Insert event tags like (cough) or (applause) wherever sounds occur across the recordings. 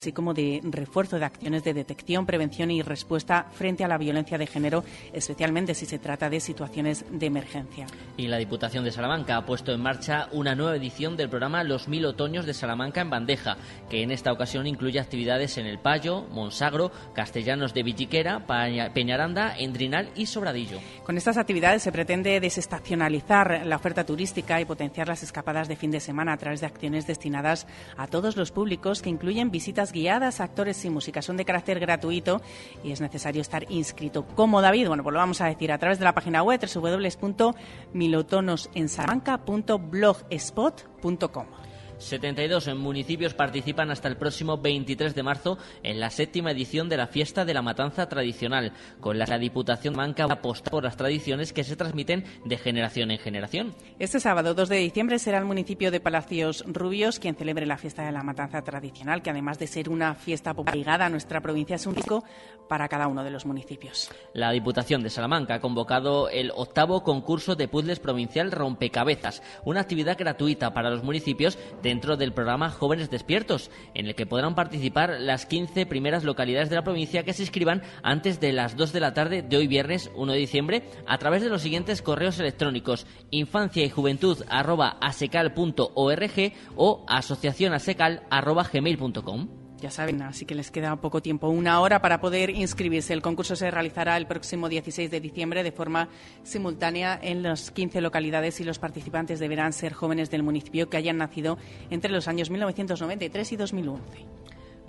así como de refuerzo de acciones de detección, prevención y respuesta frente a la violencia de género, especialmente si se trata de situaciones de emergencia. Y la Diputación de Salamanca ha puesto en marcha una nueva edición del programa Los Mil Otoños de Salamanca en Bandeja, que en esta ocasión incluye actividades en El Payo, Monsagro, Castellanos de Villiquera, Peñaranda, Endrinal y Sobradillo. Con estas actividades se pretende desestacionalizar la oferta turística y potenciar las escapadas de fin de semana a través de acciones destinadas a todos los públicos que incluyen visitas guiadas, actores y música. Son de carácter gratuito y es necesario estar inscrito. como David? Bueno, pues lo vamos a decir a través de la página web www.milotonosensalamanca.blogspot.com. 72 municipios participan hasta el próximo 23 de marzo en la séptima edición de la Fiesta de la Matanza Tradicional, con la Diputación Manca aposta por las tradiciones que se transmiten de generación en generación. Este sábado 2 de diciembre será el municipio de Palacios Rubios quien celebre la Fiesta de la Matanza Tradicional, que además de ser una fiesta ligada a nuestra provincia es un rico para cada uno de los municipios. La Diputación de Salamanca ha convocado el octavo concurso de puzzles provincial Rompecabezas, una actividad gratuita para los municipios de dentro del programa Jóvenes Despiertos, en el que podrán participar las 15 primeras localidades de la provincia que se inscriban antes de las 2 de la tarde de hoy viernes 1 de diciembre a través de los siguientes correos electrónicos infancia y juventud o asociacionasecal.gmail.com. Ya saben, así que les queda poco tiempo, una hora para poder inscribirse. El concurso se realizará el próximo 16 de diciembre de forma simultánea en las 15 localidades y los participantes deberán ser jóvenes del municipio que hayan nacido entre los años 1993 y 2011.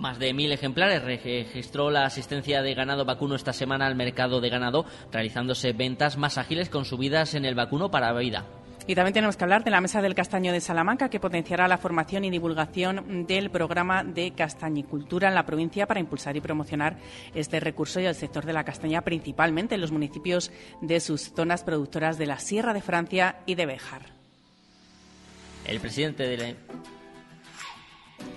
Más de mil ejemplares registró la asistencia de ganado vacuno esta semana al mercado de ganado, realizándose ventas más ágiles con subidas en el vacuno para vida. Y también tenemos que hablar de la Mesa del Castaño de Salamanca, que potenciará la formación y divulgación del programa de castañicultura en la provincia para impulsar y promocionar este recurso y el sector de la castaña, principalmente en los municipios de sus zonas productoras de la Sierra de Francia y de Béjar. El presidente de la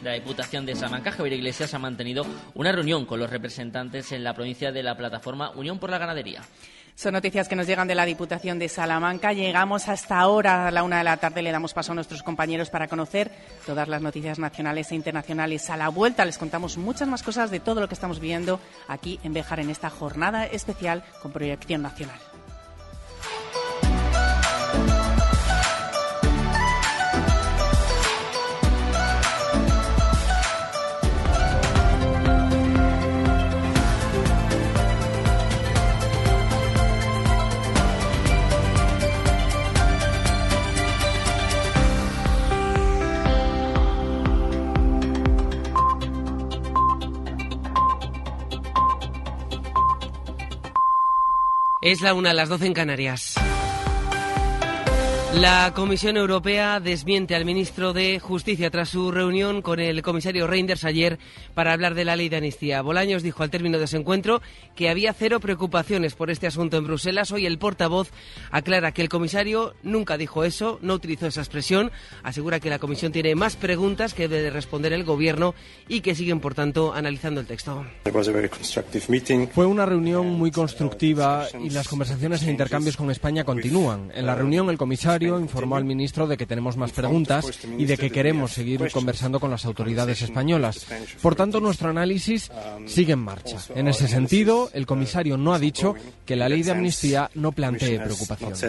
la Diputación de Salamanca, Javier Iglesias, ha mantenido una reunión con los representantes en la provincia de la plataforma Unión por la Ganadería. Son noticias que nos llegan de la Diputación de Salamanca. Llegamos hasta ahora, a la una de la tarde. Le damos paso a nuestros compañeros para conocer todas las noticias nacionales e internacionales. A la vuelta les contamos muchas más cosas de todo lo que estamos viendo aquí en Bejar en esta jornada especial con proyección nacional. Es la una, las doce en Canarias. La Comisión Europea desmiente al ministro de Justicia tras su reunión con el comisario Reinders ayer para hablar de la ley de amnistía. Bolaños dijo al término de ese encuentro que había cero preocupaciones por este asunto en Bruselas. Hoy el portavoz aclara que el comisario nunca dijo eso, no utilizó esa expresión. Asegura que la Comisión tiene más preguntas que debe responder el Gobierno y que siguen, por tanto, analizando el texto. Fue una reunión muy constructiva y las conversaciones e intercambios con España continúan. En la reunión el comisario informó al ministro de que tenemos más preguntas y de que queremos seguir conversando con las autoridades españolas. Por tanto, nuestro análisis sigue en marcha. En ese sentido, el comisario no ha dicho que la ley de amnistía no plantee preocupaciones.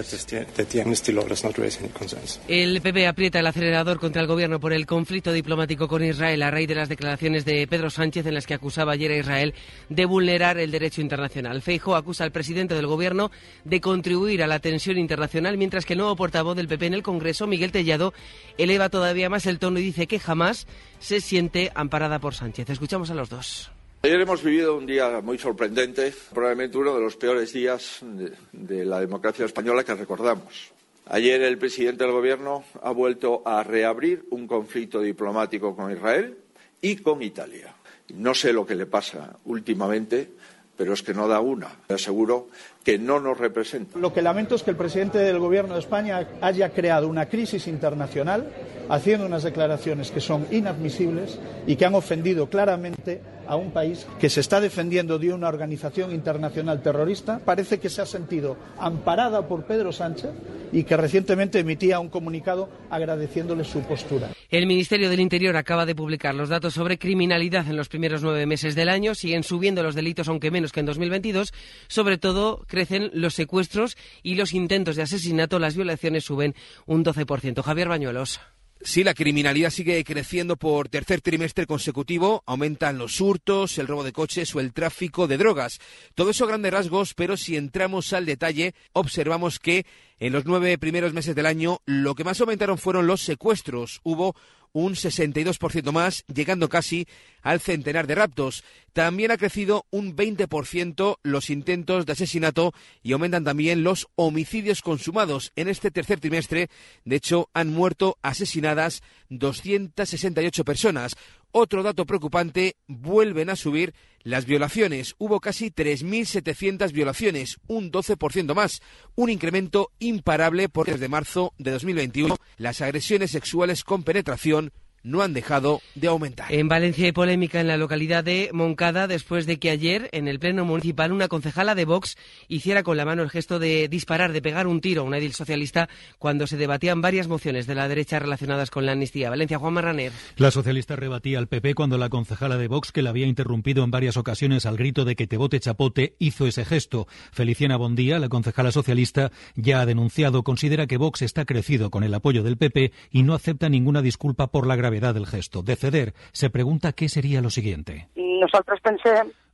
El PP aprieta el acelerador contra el gobierno por el conflicto diplomático con Israel a raíz de las declaraciones de Pedro Sánchez en las que acusaba ayer a Israel de vulnerar el derecho internacional. Feijo acusa al presidente del gobierno de contribuir a la tensión internacional, mientras que el nuevo portavoz voz del PP en el Congreso, Miguel Tellado, eleva todavía más el tono y dice que jamás se siente amparada por Sánchez. Escuchamos a los dos. Ayer hemos vivido un día muy sorprendente, probablemente uno de los peores días de, de la democracia española que recordamos. Ayer el presidente del Gobierno ha vuelto a reabrir un conflicto diplomático con Israel y con Italia. No sé lo que le pasa últimamente, pero es que no da una. Le aseguro que no nos representa. Lo que lamento es que el presidente del Gobierno de España haya creado una crisis internacional haciendo unas declaraciones que son inadmisibles y que han ofendido claramente a un país que se está defendiendo de una organización internacional terrorista, parece que se ha sentido amparada por Pedro Sánchez y que recientemente emitía un comunicado agradeciéndole su postura. El Ministerio del Interior acaba de publicar los datos sobre criminalidad en los primeros nueve meses del año. Siguen subiendo los delitos, aunque menos que en 2022. Sobre todo, crecen los secuestros y los intentos de asesinato. Las violaciones suben un 12%. Javier Bañuelos. Sí, la criminalidad sigue creciendo por tercer trimestre consecutivo. Aumentan los hurtos, el robo de coches o el tráfico de drogas. Todo eso grandes rasgos, pero si entramos al detalle, observamos que en los nueve primeros meses del año lo que más aumentaron fueron los secuestros. Hubo un 62% más, llegando casi al centenar de raptos. También ha crecido un 20% los intentos de asesinato y aumentan también los homicidios consumados. En este tercer trimestre, de hecho, han muerto asesinadas 268 personas. Otro dato preocupante, vuelven a subir las violaciones. Hubo casi 3.700 violaciones, un 12% más, un incremento imparable porque desde marzo de 2021 las agresiones sexuales con penetración no han dejado de aumentar. En Valencia hay polémica en la localidad de Moncada después de que ayer en el Pleno Municipal una concejala de Vox hiciera con la mano el gesto de disparar, de pegar un tiro a un edil socialista cuando se debatían varias mociones de la derecha relacionadas con la amnistía. Valencia, Juan Marraner. La socialista rebatía al PP cuando la concejala de Vox, que la había interrumpido en varias ocasiones al grito de que te vote chapote, hizo ese gesto. Feliciana Bondía, la concejala socialista, ya ha denunciado, considera que Vox está crecido con el apoyo del PP y no acepta ninguna disculpa por la gravedad del gesto, de ceder, se pregunta qué sería lo siguiente. Nosotros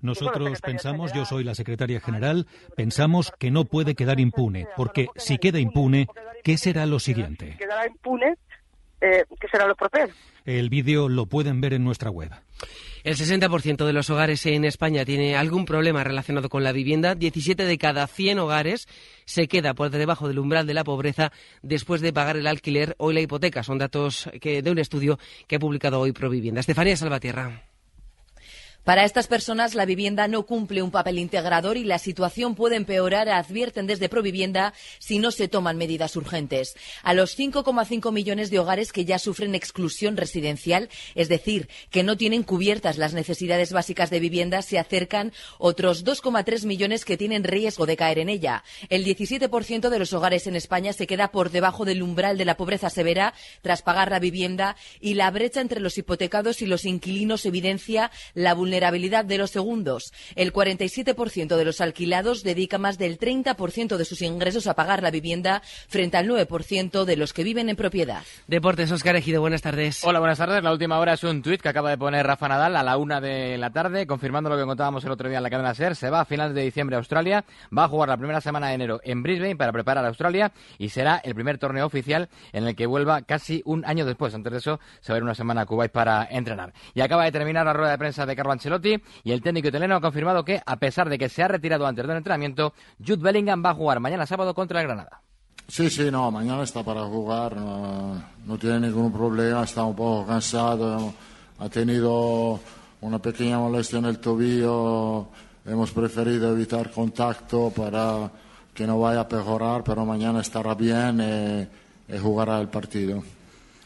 Nosotros pensamos, yo soy la secretaria general, pensamos que no puede quedar impune, porque si queda impune, ¿qué será lo siguiente? Quedará impune, eh, ¿qué será lo propio? El vídeo lo pueden ver en nuestra web. El 60% de los hogares en España tiene algún problema relacionado con la vivienda. 17 de cada 100 hogares se queda por debajo del umbral de la pobreza después de pagar el alquiler o la hipoteca. Son datos que, de un estudio que ha publicado hoy Provivienda. Estefanía Salvatierra. Para estas personas, la vivienda no cumple un papel integrador y la situación puede empeorar, advierten desde Provivienda, si no se toman medidas urgentes. A los 5,5 millones de hogares que ya sufren exclusión residencial, es decir, que no tienen cubiertas las necesidades básicas de vivienda, se acercan otros 2,3 millones que tienen riesgo de caer en ella. El 17% de los hogares en España se queda por debajo del umbral de la pobreza severa tras pagar la vivienda y la brecha entre los hipotecados y los inquilinos evidencia la vulnerabilidad vulnerabilidad de los segundos. El 47% de los alquilados dedica más del 30% de sus ingresos a pagar la vivienda frente al 9% de los que viven en propiedad. Deportes, Oscar Ejido, buenas tardes. Hola, buenas tardes. La última hora es un tuit que acaba de poner Rafa Nadal a la una de la tarde, confirmando lo que contábamos el otro día en la cadena SER. Se va a finales de diciembre a Australia, va a jugar la primera semana de enero en Brisbane para preparar a Australia y será el primer torneo oficial en el que vuelva casi un año después. Antes de eso, se va a ir una semana a Kuwait para entrenar. Y acaba de terminar la rueda de prensa de Carlo Ancelotti y el técnico italiano ha confirmado que, a pesar de que se ha retirado antes del entrenamiento, Jude Bellingham va a jugar mañana sábado contra el Granada. Sí, sí, no, mañana está para jugar, no, tiene ningún problema, está un poco cansado, ha tenido una pequeña molestia en el tobillo, hemos preferido evitar contacto para que no vaya a mejorar, pero mañana estará bien y jugará el partido.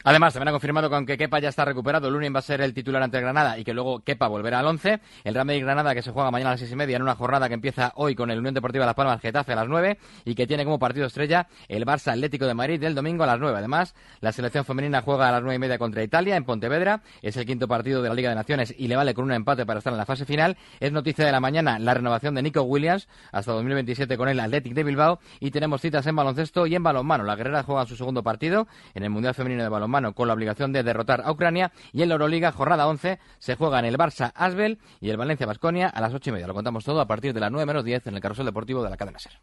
Además, también ha confirmado que aunque Kepa ya está recuperado, Lunin va a ser el titular ante el Granada y que luego Kepa volverá al 11. El Real Madrid Granada que se juega mañana a las seis y media en una jornada que empieza hoy con el Unión Deportiva Las Palmas Getafe a las 9 y que tiene como partido estrella el Barça Atlético de Madrid del domingo a las 9. Además, la selección femenina juega a las nueve y media contra Italia en Pontevedra. Es el quinto partido de la Liga de Naciones y le vale con un empate para estar en la fase final. Es noticia de la mañana la renovación de Nico Williams hasta 2027 con el Athletic de Bilbao y tenemos citas en baloncesto y en balonmano. La Guerrera juega su segundo partido en el Mundial Femenino de Balonmano con la obligación de derrotar a Ucrania. Y en la Euroliga, jornada 11, se juega en el Barça Asbel y el Valencia Basconia a las ocho y media. Lo contamos todo a partir de las 9 menos 10 en el carrusel deportivo de la cadena Ser.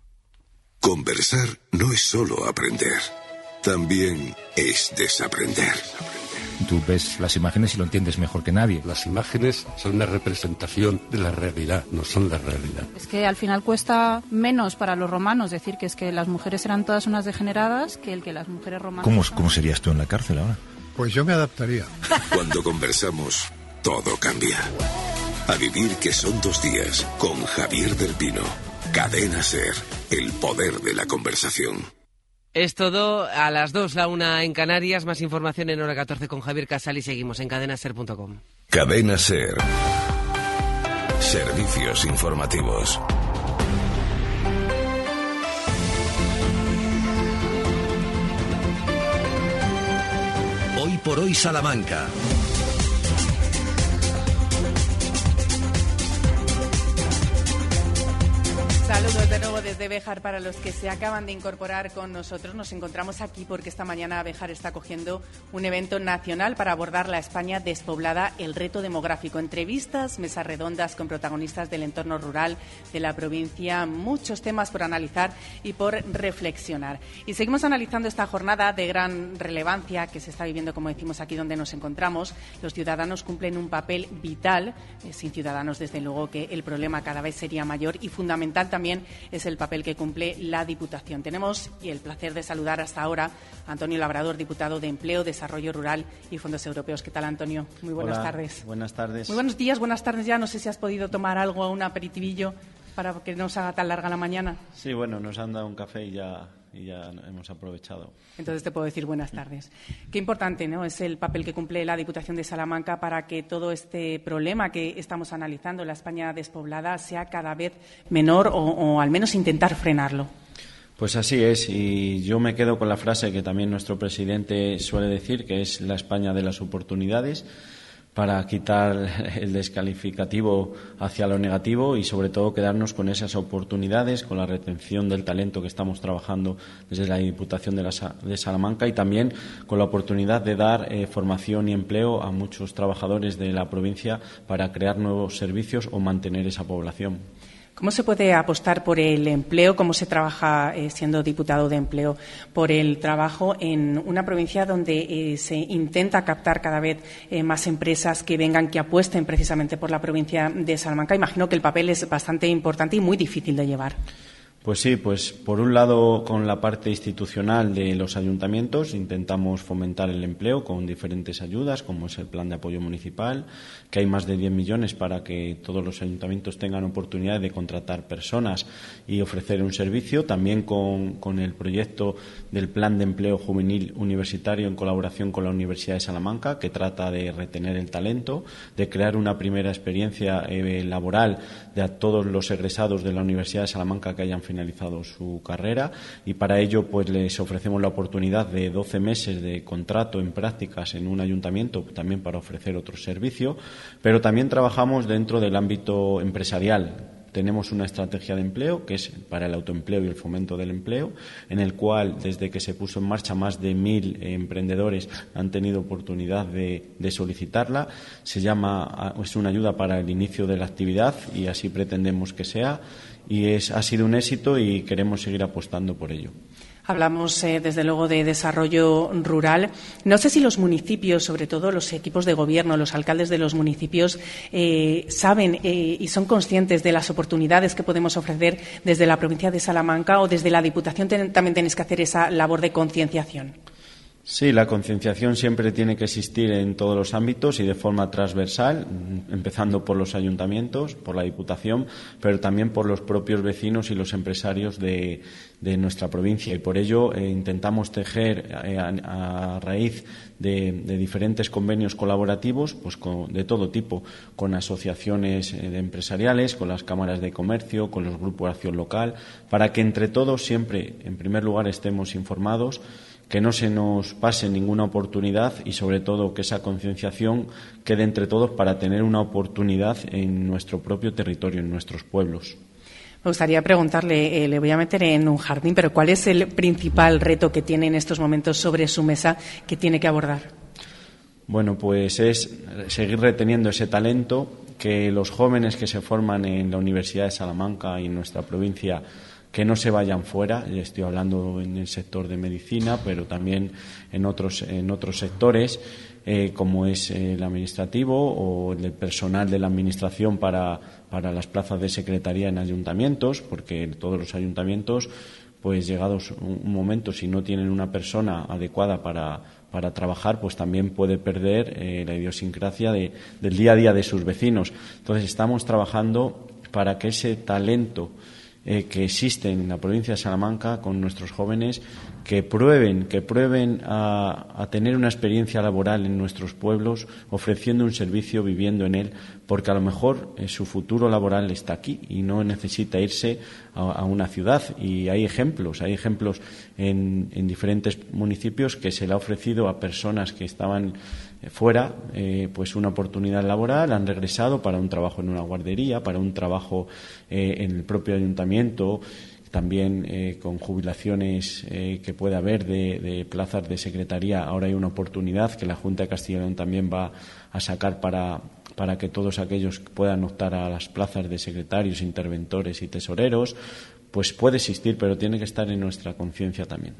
Conversar no es solo aprender, también es desaprender. Tú ves las imágenes y lo entiendes mejor que nadie. Las imágenes son una representación de la realidad, no son la realidad. Es que al final cuesta menos para los romanos decir que es que las mujeres eran todas unas degeneradas que el que las mujeres romanas. ¿Cómo, ¿cómo serías tú en la cárcel ahora? Pues yo me adaptaría. (laughs) Cuando conversamos, todo cambia. A vivir que son dos días con Javier del Pino. Cadena Ser, el poder de la conversación. Es todo a las 2, la una en Canarias. Más información en hora 14 con Javier Casal y seguimos en cadenaser.com. Cadena Ser. Servicios informativos. Hoy por hoy Salamanca. Saludos de nuevo desde Bejar para los que se acaban de incorporar con nosotros. Nos encontramos aquí porque esta mañana Bejar está cogiendo un evento nacional para abordar la España despoblada, el reto demográfico. Entrevistas, mesas redondas con protagonistas del entorno rural de la provincia, muchos temas por analizar y por reflexionar. Y seguimos analizando esta jornada de gran relevancia que se está viviendo, como decimos aquí donde nos encontramos. Los ciudadanos cumplen un papel vital. Eh, sin ciudadanos, desde luego que el problema cada vez sería mayor y fundamental también también es el papel que cumple la Diputación. Tenemos y el placer de saludar hasta ahora a Antonio Labrador, diputado de Empleo, Desarrollo Rural y Fondos Europeos. ¿Qué tal, Antonio? Muy buenas tardes. Buenas tardes. Muy buenos días, buenas tardes ya. No sé si has podido tomar algo, un aperitivillo para que no se haga tan larga la mañana. Sí, bueno, nos han dado un café y ya y ya hemos aprovechado. Entonces te puedo decir buenas tardes. Qué importante ¿no? es el papel que cumple la Diputación de Salamanca para que todo este problema que estamos analizando, la España despoblada, sea cada vez menor o, o al menos intentar frenarlo. Pues así es, y yo me quedo con la frase que también nuestro presidente suele decir, que es la España de las oportunidades para quitar el descalificativo hacia lo negativo y sobre todo quedarnos con esas oportunidades, con la retención del talento que estamos trabajando desde la Diputación de, Salamanca y también con la oportunidad de dar eh, formación y empleo a muchos trabajadores de la provincia para crear nuevos servicios o mantener esa población. ¿Cómo se puede apostar por el empleo? ¿Cómo se trabaja eh, siendo diputado de empleo por el trabajo en una provincia donde eh, se intenta captar cada vez eh, más empresas que vengan, que apuesten precisamente por la provincia de Salamanca? Imagino que el papel es bastante importante y muy difícil de llevar. Pues sí, pues por un lado con la parte institucional de los ayuntamientos intentamos fomentar el empleo con diferentes ayudas, como es el plan de apoyo municipal, que hay más de 10 millones para que todos los ayuntamientos tengan oportunidad de contratar personas y ofrecer un servicio. También con, con el proyecto del plan de empleo juvenil universitario en colaboración con la Universidad de Salamanca, que trata de retener el talento, de crear una primera experiencia eh, laboral de a todos los egresados de la Universidad de Salamanca que hayan finalizado su carrera. Y para ello pues les ofrecemos la oportunidad de 12 meses de contrato en prácticas en un ayuntamiento también para ofrecer otro servicio, pero también trabajamos dentro del ámbito empresarial tenemos una estrategia de empleo que es para el autoempleo y el fomento del empleo, en el cual desde que se puso en marcha más de mil emprendedores han tenido oportunidad de, solicitarla. Se llama es una ayuda para el inicio de la actividad y así pretendemos que sea y es, ha sido un éxito y queremos seguir apostando por ello. Hablamos, eh, desde luego, de desarrollo rural. No sé si los municipios, sobre todo los equipos de gobierno, los alcaldes de los municipios, eh, saben eh, y son conscientes de las oportunidades que podemos ofrecer desde la provincia de Salamanca o desde la Diputación. también tenéis que hacer esa labor de concienciación. Sí, la concienciación siempre tiene que existir en todos los ámbitos y de forma transversal, empezando por los ayuntamientos, por la Diputación, pero también por los propios vecinos y los empresarios de, nuestra provincia. Y por ello eh, intentamos tejer eh, a, raíz de, diferentes convenios colaborativos, pues de todo tipo, con asociaciones eh, empresariales, con las cámaras de comercio, con los grupos de acción local, para que entre todos siempre, en primer lugar, estemos informados que no se nos pase ninguna oportunidad y sobre todo que esa concienciación quede entre todos para tener una oportunidad en nuestro propio territorio, en nuestros pueblos. Me gustaría preguntarle, eh, le voy a meter en un jardín, pero ¿cuál es el principal reto que tiene en estos momentos sobre su mesa que tiene que abordar? Bueno, pues es seguir reteniendo ese talento, que los jóvenes que se forman en la Universidad de Salamanca y en nuestra provincia que no se vayan fuera. Estoy hablando en el sector de medicina, pero también en otros, en otros sectores, eh, como es el administrativo o el personal de la administración para, para las plazas de secretaría en ayuntamientos, porque todos los ayuntamientos, pues llegados un momento, si no tienen una persona adecuada para, para trabajar, pues también puede perder eh, la idiosincrasia de, del día a día de sus vecinos. Entonces, estamos trabajando para que ese talento eh, que existe en la provincia de Salamanca con nuestros jóvenes que prueben, que prueben a, tener una experiencia laboral en nuestros pueblos, ofreciendo un servicio, viviendo en él, porque a lo mejor eh, su futuro laboral está aquí y no necesita irse a, una ciudad. Y hay ejemplos, hay ejemplos en, diferentes municipios que se le ha ofrecido a personas que estaban eh, fuera, eh, pues una oportunidad laboral, han regresado para un trabajo en una guardería, para un trabajo en el propio ayuntamiento también eh, con jubilaciones eh, que puede haber de, plazas de secretaría, ahora hay una oportunidad que la Junta de Castilla y León también va a sacar para, para que todos aquellos puedan optar a las plazas de secretarios, interventores y tesoreros, pues puede existir, pero tiene que estar en nuestra conciencia también.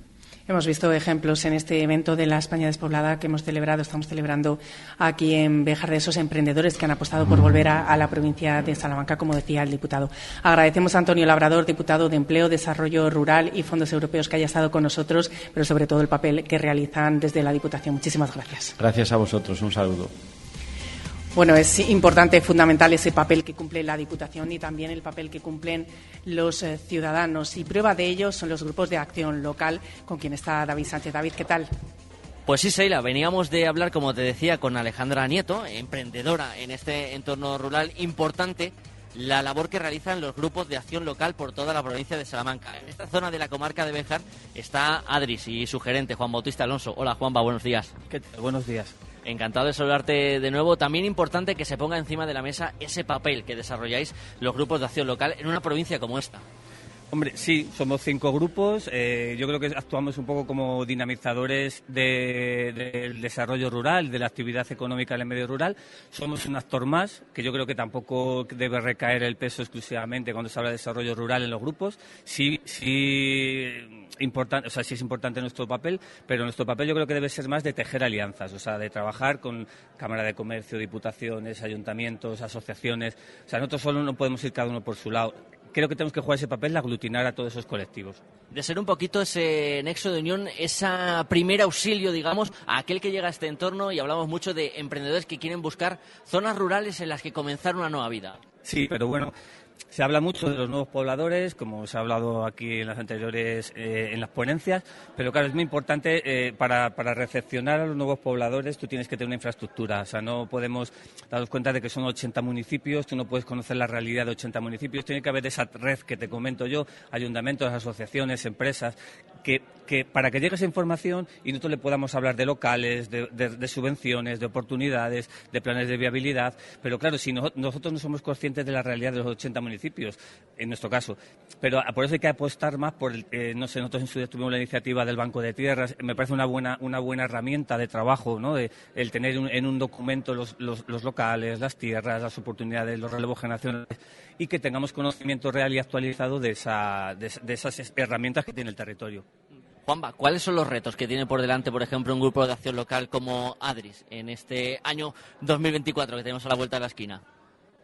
Hemos visto ejemplos en este evento de la España despoblada que hemos celebrado, estamos celebrando aquí en Bejar de esos emprendedores que han apostado por volver a, la provincia de Salamanca, como decía el diputado. Agradecemos a Antonio Labrador, diputado de Empleo, Desarrollo Rural y Fondos Europeos, que haya estado con nosotros, pero sobre todo el papel que realizan desde la Diputación. Muchísimas gracias. Gracias a vosotros. Un saludo. Bueno, es importante, fundamental ese papel que cumple la Diputación y también el papel que cumplen los eh, ciudadanos. Y prueba de ello son los grupos de acción local con quien está David Sánchez. David, ¿qué tal? Pues sí, Seila, veníamos de hablar, como te decía, con Alejandra Nieto, emprendedora en este entorno rural importante la labor que realizan los grupos de acción local por toda la provincia de Salamanca. En esta zona de la comarca de Béjar está Adris y su gerente, Juan Bautista Alonso. Hola, Juanba, buenos días. ¿Qué Buenos días. Encantado de saludarte de nuevo. También importante que se ponga encima de la mesa ese papel que desarrolláis los grupos de acción local en una provincia como esta. Hombre, sí, somos cinco grupos. Eh, yo creo que actuamos un poco como dinamizadores del desarrollo rural, de la actividad económica en el medio rural. Somos un actor más, que yo creo que tampoco debe recaer el peso exclusivamente cuando se habla de desarrollo rural en los grupos. Sí, sí, importante, o sea, sí es importante nuestro papel, pero nuestro papel yo creo que debe ser más de tejer alianzas, o sea, de trabajar con Cámara de Comercio, diputaciones, ayuntamientos, asociaciones. O sea, nosotros solo no podemos ir cada uno por su lado creo que tenemos que jugar ese papel de aglutinar a todos esos colectivos. De ser un poquito ese nexo de unión, ese primer auxilio, digamos, a aquel que llega a este entorno y hablamos mucho de emprendedores que quieren buscar zonas rurales en las que comenzar una nueva vida. Sí, pero bueno, se habla mucho de los nuevos pobladores, como se ha hablado aquí en las anteriores, eh, en las ponencias, pero claro, es muy importante eh, para, recepcionar a los nuevos pobladores, tú tienes que tener una infraestructura. O sea, no podemos darnos cuenta de que son 80 municipios, tú no puedes conocer la realidad de 80 municipios, tiene que haber esa red que te comento yo, ayuntamientos, asociaciones, empresas, que, para que llegue esa información y nosotros le podamos hablar de locales, de, subvenciones, de oportunidades, de planes de viabilidad, pero claro, si nosotros no somos conscientes de la realidad de los 80 municipios, en nuestro caso. Pero por eso hay que apostar más por, el, eh, no sé, nosotros en su tuvimos la iniciativa del Banco de Tierras, me parece una buena, una buena herramienta de trabajo, ¿no? De, el tener en un documento los, los, locales, las tierras, las oportunidades, los relevos generacionales y que tengamos conocimiento real y actualizado de, esa, de esas herramientas que tiene el territorio. Juanba, ¿cuáles son los retos que tiene por delante, por ejemplo, un grupo de acción local como ADRIS en este año 2024 que tenemos a la vuelta de la esquina?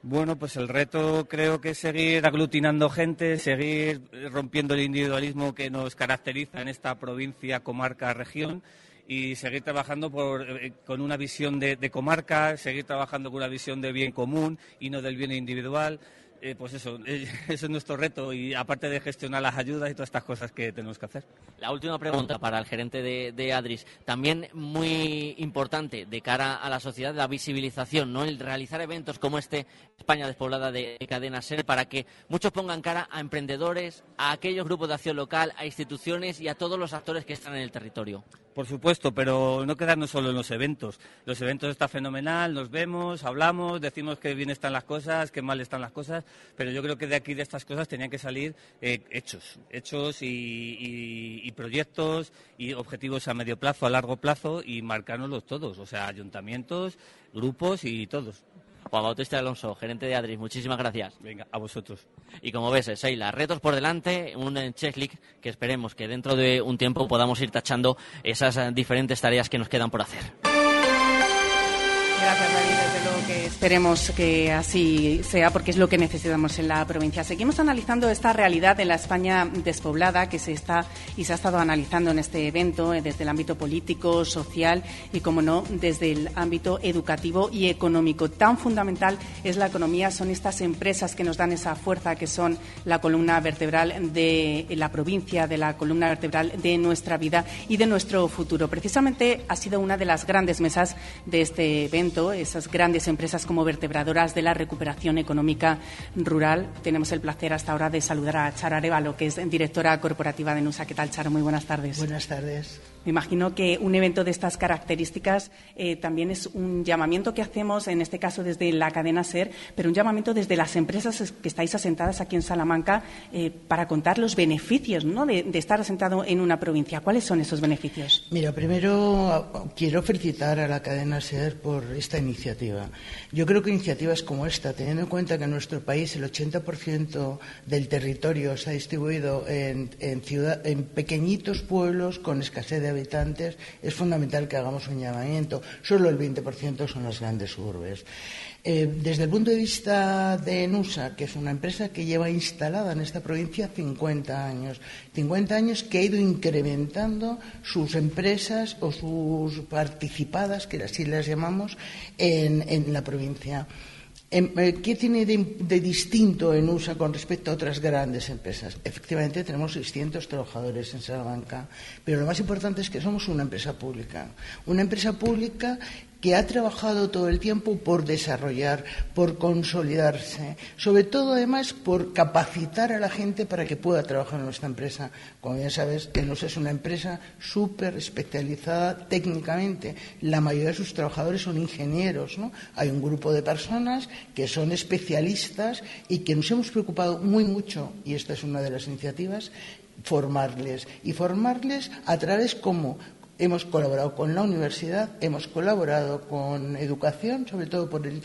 Bueno, pues el reto creo que es seguir aglutinando gente, seguir rompiendo el individualismo que nos caracteriza en esta provincia, comarca, región y seguir trabajando eh, con una visión de comarca, seguir trabajando con una visión de bien común y no del bien individual. Eh, pues eso, (laughs) eh, eso es nuestro reto y aparte de gestionar las ayudas y todas estas cosas que tenemos que hacer. La última pregunta para el gerente de, Adris, también muy importante de cara a la sociedad, la visibilización, ¿no? El realizar eventos como este España despoblada de Cadena Ser para que muchos pongan cara a emprendedores, a aquellos grupos de acción local, a instituciones y a todos los actores que están en el territorio. Por supuesto, pero no quedarnos solo en los eventos. Los eventos están fenomenal, nos vemos, hablamos, decimos que bien están las cosas, que mal están las cosas, pero yo creo que de aquí, de estas cosas, tenían que salir eh, hechos, hechos y, proyectos y objetivos a medio plazo, a largo plazo y marcárnoslos todos, o sea, ayuntamientos, grupos y todos. Juan Bautista Alonso, gerente de Adris, muchísimas gracias. Venga, a vosotros. Y como ves, Seila, retos por delante, un checklist que esperemos que dentro de un tiempo podamos ir tachando esas diferentes tareas que nos quedan por hacer. Gracias, David. Desde que esperemos que así sea, porque es lo que necesitamos en la provincia. Seguimos analizando esta realidad en la España despoblada que se está y se ha estado analizando en este evento eh, desde el ámbito político, social y, como no, desde el ámbito educativo y económico. Tan fundamental es la economía, son estas empresas que nos dan esa fuerza, que son la columna vertebral de la provincia, de la columna vertebral de nuestra vida y de nuestro futuro. Precisamente ha sido una de las grandes mesas de este evento, esas grandes empresas como vertebradoras de la recuperación económica rural. Tenemos el placer hasta ahora de saludar a Charo Arevalo, que es directora corporativa de NUSA. ¿Qué tal, Charo? Muy buenas tardes. Buenas tardes. Me imagino que un evento de estas características eh, también es un llamamiento que hacemos, en este caso desde la cadena SER, pero un llamamiento desde las empresas que estáis asentadas aquí en Salamanca eh, para contar los beneficios ¿no? de, estar asentado en una provincia. ¿Cuáles son esos beneficios? Mira, primero quiero felicitar a la cadena SER por esta iniciativa. Yo creo que iniciativas como esta, teniendo en cuenta que en nuestro país el 80% del territorio está distribuido en, en, ciudad, en pequeñitos pueblos con escasez de habitantes, es fundamental que hagamos un llamamiento. Solo el 20% son las grandes urbes. Eh, desde el punto de vista de NUSA, que es una empresa que lleva instalada en esta provincia 50 años, 50 años que ha ido incrementando sus empresas o sus participadas, que así las llamamos, en, en la provincia. Em, eh, ¿Qué tiene de, de, distinto en USA con respecto a otras grandes empresas? Efectivamente, tenemos 600 trabajadores en Salamanca, pero lo más importante es que somos una empresa pública. Una empresa pública que ha trabajado todo el tiempo por desarrollar, por consolidarse, sobre todo además por capacitar a la gente para que pueda trabajar en nuestra empresa. Como ya sabes, nos es una empresa súper especializada técnicamente. La mayoría de sus trabajadores son ingenieros. ¿no? Hay un grupo de personas que son especialistas y que nos hemos preocupado muy mucho, y esta es una de las iniciativas, formarles y formarles a través como Hemos colaborado con la universidad, hemos colaborado con educación, sobre todo por el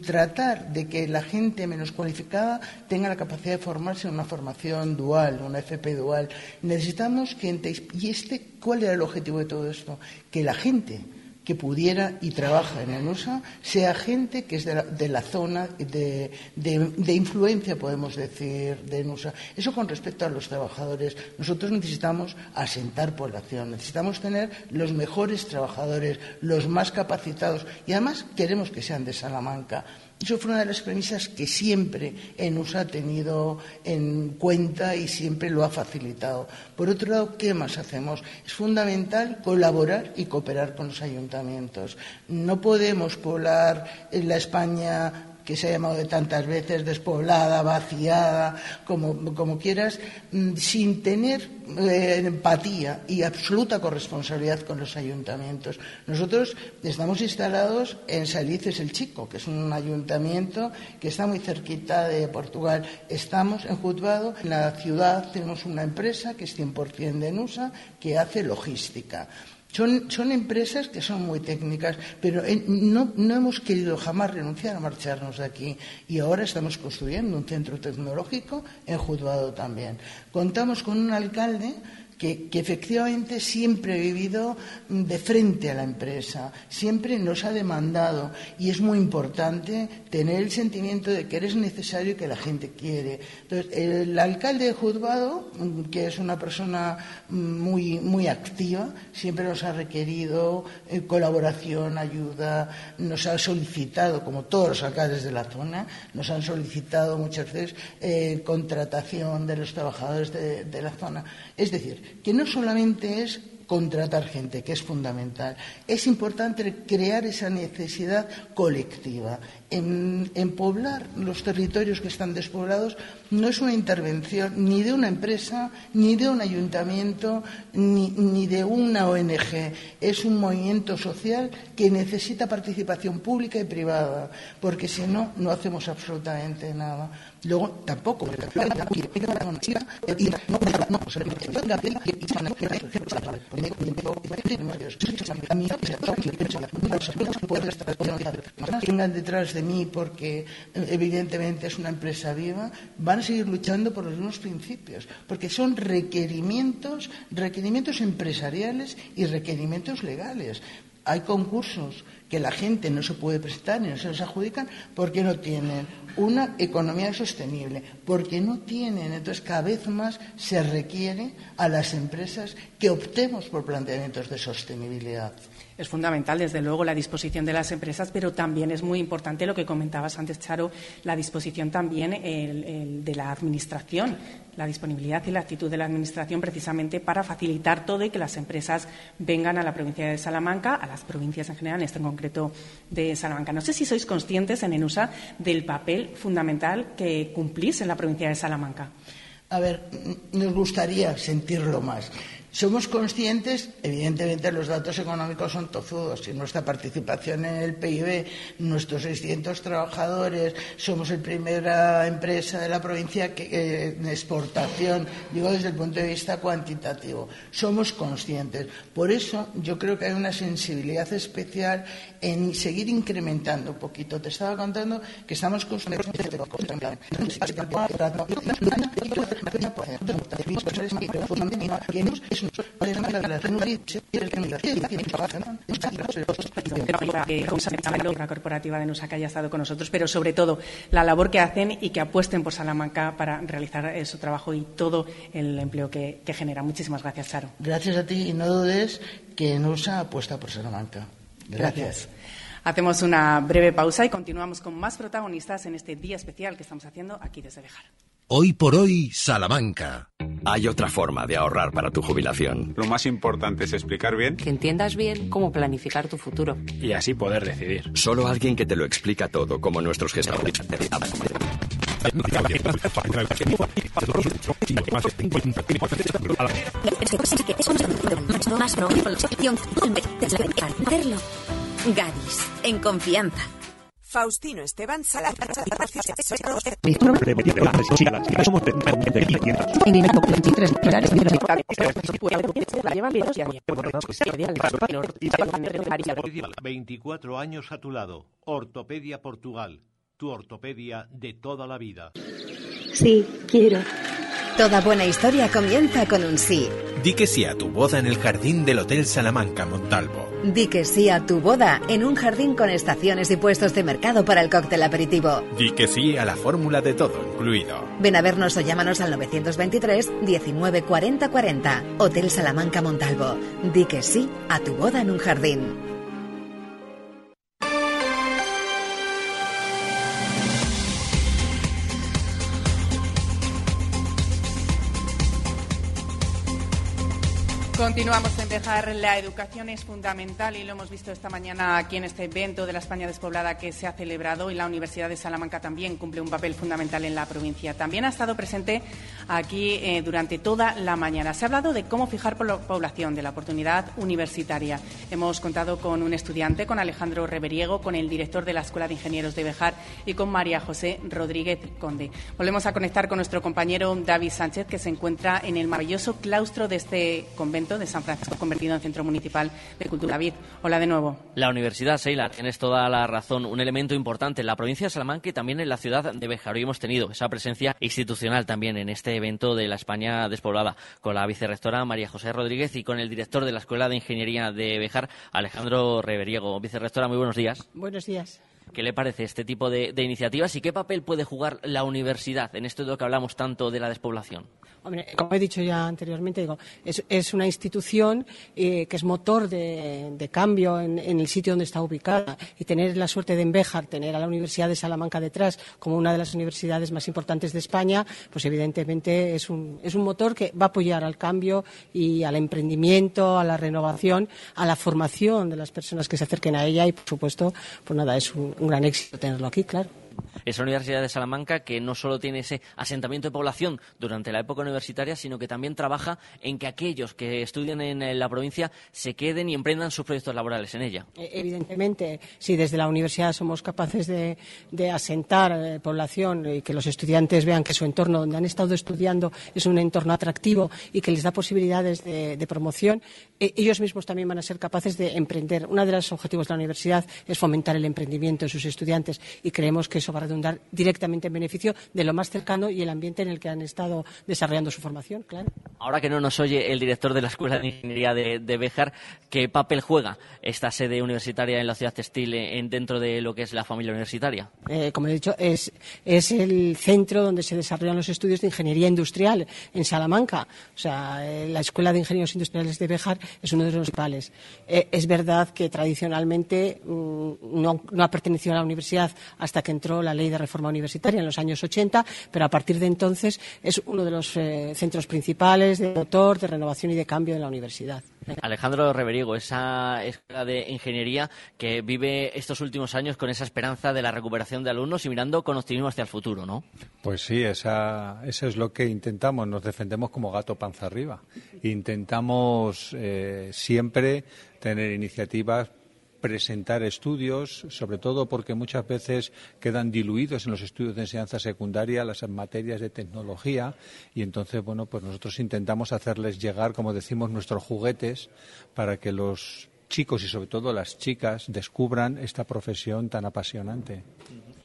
tratar de que la gente menos cualificada tenga la capacidad de formarse en una formación dual, una FP dual. Necesitamos gente. ¿Y este cuál era el objetivo de todo esto? Que la gente que pudiera y trabaja en el USA sea gente que es de la, de la zona de, de, influencia, podemos decir, de NUSA. Eso con respecto a los trabajadores. Nosotros necesitamos asentar población, necesitamos tener los mejores trabajadores, los más capacitados y además queremos que sean de Salamanca. Eso fue una de las premisas que siempre ENUS ha tenido en cuenta y siempre lo ha facilitado. Por otro lado, ¿qué más hacemos? Es fundamental colaborar y cooperar con los ayuntamientos. No podemos poblar en la España que se ha llamado de tantas veces despoblada, vaciada, como, como quieras, mm, sin tener eh, empatía y absoluta corresponsabilidad con los ayuntamientos. Nosotros estamos instalados en Salices el Chico, que es un ayuntamiento que está muy cerquita de Portugal. Estamos en Juzgado, en la ciudad tenemos una empresa que es 100% de NUSA, que hace logística. Son, son, empresas que son muy técnicas, pero no, no, hemos querido jamás renunciar a marcharnos de aquí. Y ahora estamos construyendo un centro tecnológico en Juzgado también. Contamos con un alcalde que, efectivamente siempre ha vivido de frente a la empresa, siempre nos ha demandado y es muy importante tener el sentimiento de que eres necesario y que la gente quiere. Entonces, el alcalde de Juzgado, que es una persona muy, muy activa, siempre nos ha requerido eh, colaboración, ayuda, nos ha solicitado, como todos los alcaldes de la zona, nos han solicitado muchas veces eh, contratación de los trabajadores de la zona. Es decir, que no solamente es contratar gente, que es fundamental. Es importante crear esa necesidad colectiva. En, poblar los territorios que están despoblados no es una intervención ni de una empresa, ni de un ayuntamiento, ni, ni de una ONG. Es un movimiento social que necesita participación pública y privada, porque si no, no hacemos absolutamente nada. Luego, tampoco. vengan detrás de mí porque evidentemente es una empresa viva, van a seguir luchando por los mismos principios, porque son requerimientos, requerimientos empresariales y requerimientos legales hay concursos que la gente no se puede presentar y no se los adjudican porque no tienen una economía sostenible, porque no tienen, entonces cada vez más se requiere a las empresas que optemos por planteamientos de sostenibilidad. Es fundamental, desde luego, la disposición de las empresas, pero también es muy importante lo que comentabas antes, Charo, la disposición también de la Administración, la disponibilidad y la actitud de la Administración precisamente para facilitar todo y que las empresas vengan a la provincia de Salamanca, a las provincias en general, en este en concreto de Salamanca. No sé si sois conscientes en ENUSA del papel fundamental que cumplís en la provincia de Salamanca. A ver, nos gustaría sentirlo más. Somos conscientes, evidentemente los datos económicos son tozudos y nuestra participación en el PIB, nuestros 600 trabajadores, somos la primera empresa de la provincia eh, en exportación, digo desde el punto de vista cuantitativo. Somos conscientes. Por eso yo creo que hay una sensibilidad especial en seguir incrementando un poquito. Te estaba contando que estamos conscientes la corporativa de Nusa que haya estado con nosotros, pero sobre todo la labor que hacen y que apuesten por Salamanca para realizar eh, su trabajo y todo el empleo que, genera. Muchísimas gracias, Charo. Gracias a ti y no dudes que Nusa apuesta por Salamanca. Gracias. Hacemos una breve pausa y continuamos con más protagonistas en este día especial que estamos haciendo aquí desde Bejar. Hoy por hoy, Salamanca. Hay otra forma de ahorrar para tu jubilación. Lo más importante es explicar bien. Que entiendas bien cómo planificar tu futuro. Y así poder decidir. Solo alguien que te lo explica todo, como nuestros gestores. Gadis, en confianza. Faustino Esteban Sala. Veinticuatro años a tu lado. Ortopedia Portugal. Tu ortopedia de toda la vida. Sí, quiero. Toda buena historia comienza con un sí. Di que sí a tu boda en el jardín del Hotel Salamanca Montalvo. Di que sí a tu boda en un jardín con estaciones y puestos de mercado para el cóctel aperitivo. Di que sí a la fórmula de todo incluido. Ven a vernos o llámanos al 923 19 40 40. Hotel Salamanca Montalvo. Di que sí a tu boda en un jardín. Continuamos en dejar la educación es fundamental y lo hemos visto esta mañana aquí en este evento de la España despoblada que se ha celebrado y la Universidad de Salamanca también cumple un papel fundamental en la provincia. También ha estado presente aquí eh, durante toda la mañana. Se ha hablado de cómo fijar por la población, de la oportunidad universitaria. Hemos contado con un estudiante, con Alejandro Reveriego, con el director de la Escuela de Ingenieros de Bejar y con María José Rodríguez Conde. Volvemos a conectar con nuestro compañero David Sánchez, que se encuentra en el maravilloso claustro de este convento de San Francisco, convertido en Centro Municipal de Cultura. David, hola de nuevo. La Universidad Seilar, tienes toda la razón, un elemento importante en la provincia de Salamanca y también en la ciudad de Bejar. Hoy hemos tenido esa presencia institucional también en este evento de la España despoblada, con la vicerrectora María José Rodríguez y con el director de la Escuela de Ingeniería de Bejar, Alejandro Reveriego. Vicerrectora, muy buenos días. Buenos días. ¿Qué le parece este tipo de, de, iniciativas y qué papel puede jugar la universidad en esto de lo que hablamos tanto de la despoblación? como he dicho ya anteriormente, digo, es, una institución eh, que es motor de, cambio en, el sitio donde está ubicada y tener la suerte de Envejar, tener a la Universidad de Salamanca detrás como una de las universidades más importantes de España, pues evidentemente es un, es un motor que va a apoyar al cambio y al emprendimiento, a la renovación, a la formación de las personas que se acerquen a ella y, por supuesto, pues nada, es un gran éxito tenerlo aquí, claro. Es Universidad de Salamanca que no solo tiene ese asentamiento de población durante la época universitaria, sino que también trabaja en que aquellos que estudian en la provincia se queden y emprendan sus proyectos laborales en ella. E, evidentemente, si desde la universidad somos capaces de, asentar eh, población y que los estudiantes vean que su entorno donde han estado estudiando es un entorno atractivo y que les da posibilidades de, promoción, e, ellos mismos también van a ser capaces de emprender. Uno de los objetivos de la universidad es fomentar el emprendimiento en sus estudiantes y creemos que eso va a redundar directamente en beneficio de lo más cercano y el ambiente en el que han estado desarrollando su formación, claro. Ahora que no nos oye el director de la Escuela de Ingeniería de, de Béjar, ¿qué papel juega esta sede universitaria en la ciudad textil en, dentro de lo que es la familia universitaria? Eh, como he dicho, es, es el centro donde se desarrollan los estudios de ingeniería industrial en Salamanca. O sea, eh, la Escuela de Ingenieros Industriales de Béjar es uno de los principales. Eh, es verdad que tradicionalmente mm, no, no, ha pertenecido a la universidad hasta que entró la ley de reforma universitaria en los años 80, pero a partir de entonces es uno de los eh, centros principales de motor, de renovación y de cambio de la universidad. Alejandro Reveriego, esa escuela de ingeniería que vive estos últimos años con esa esperanza de la recuperación de alumnos y mirando con optimismo hacia el futuro, ¿no? Pues sí, esa, eso es lo que intentamos. Nos defendemos como gato panza arriba. Intentamos eh, siempre tener iniciativas presentar estudios, sobre todo porque muchas veces quedan diluidos en los estudios de enseñanza secundaria las materias de tecnología y entonces, bueno, pues nosotros intentamos hacerles llegar, como decimos, nuestros juguetes para que los chicos y sobre todo las chicas descubran esta profesión tan apasionante.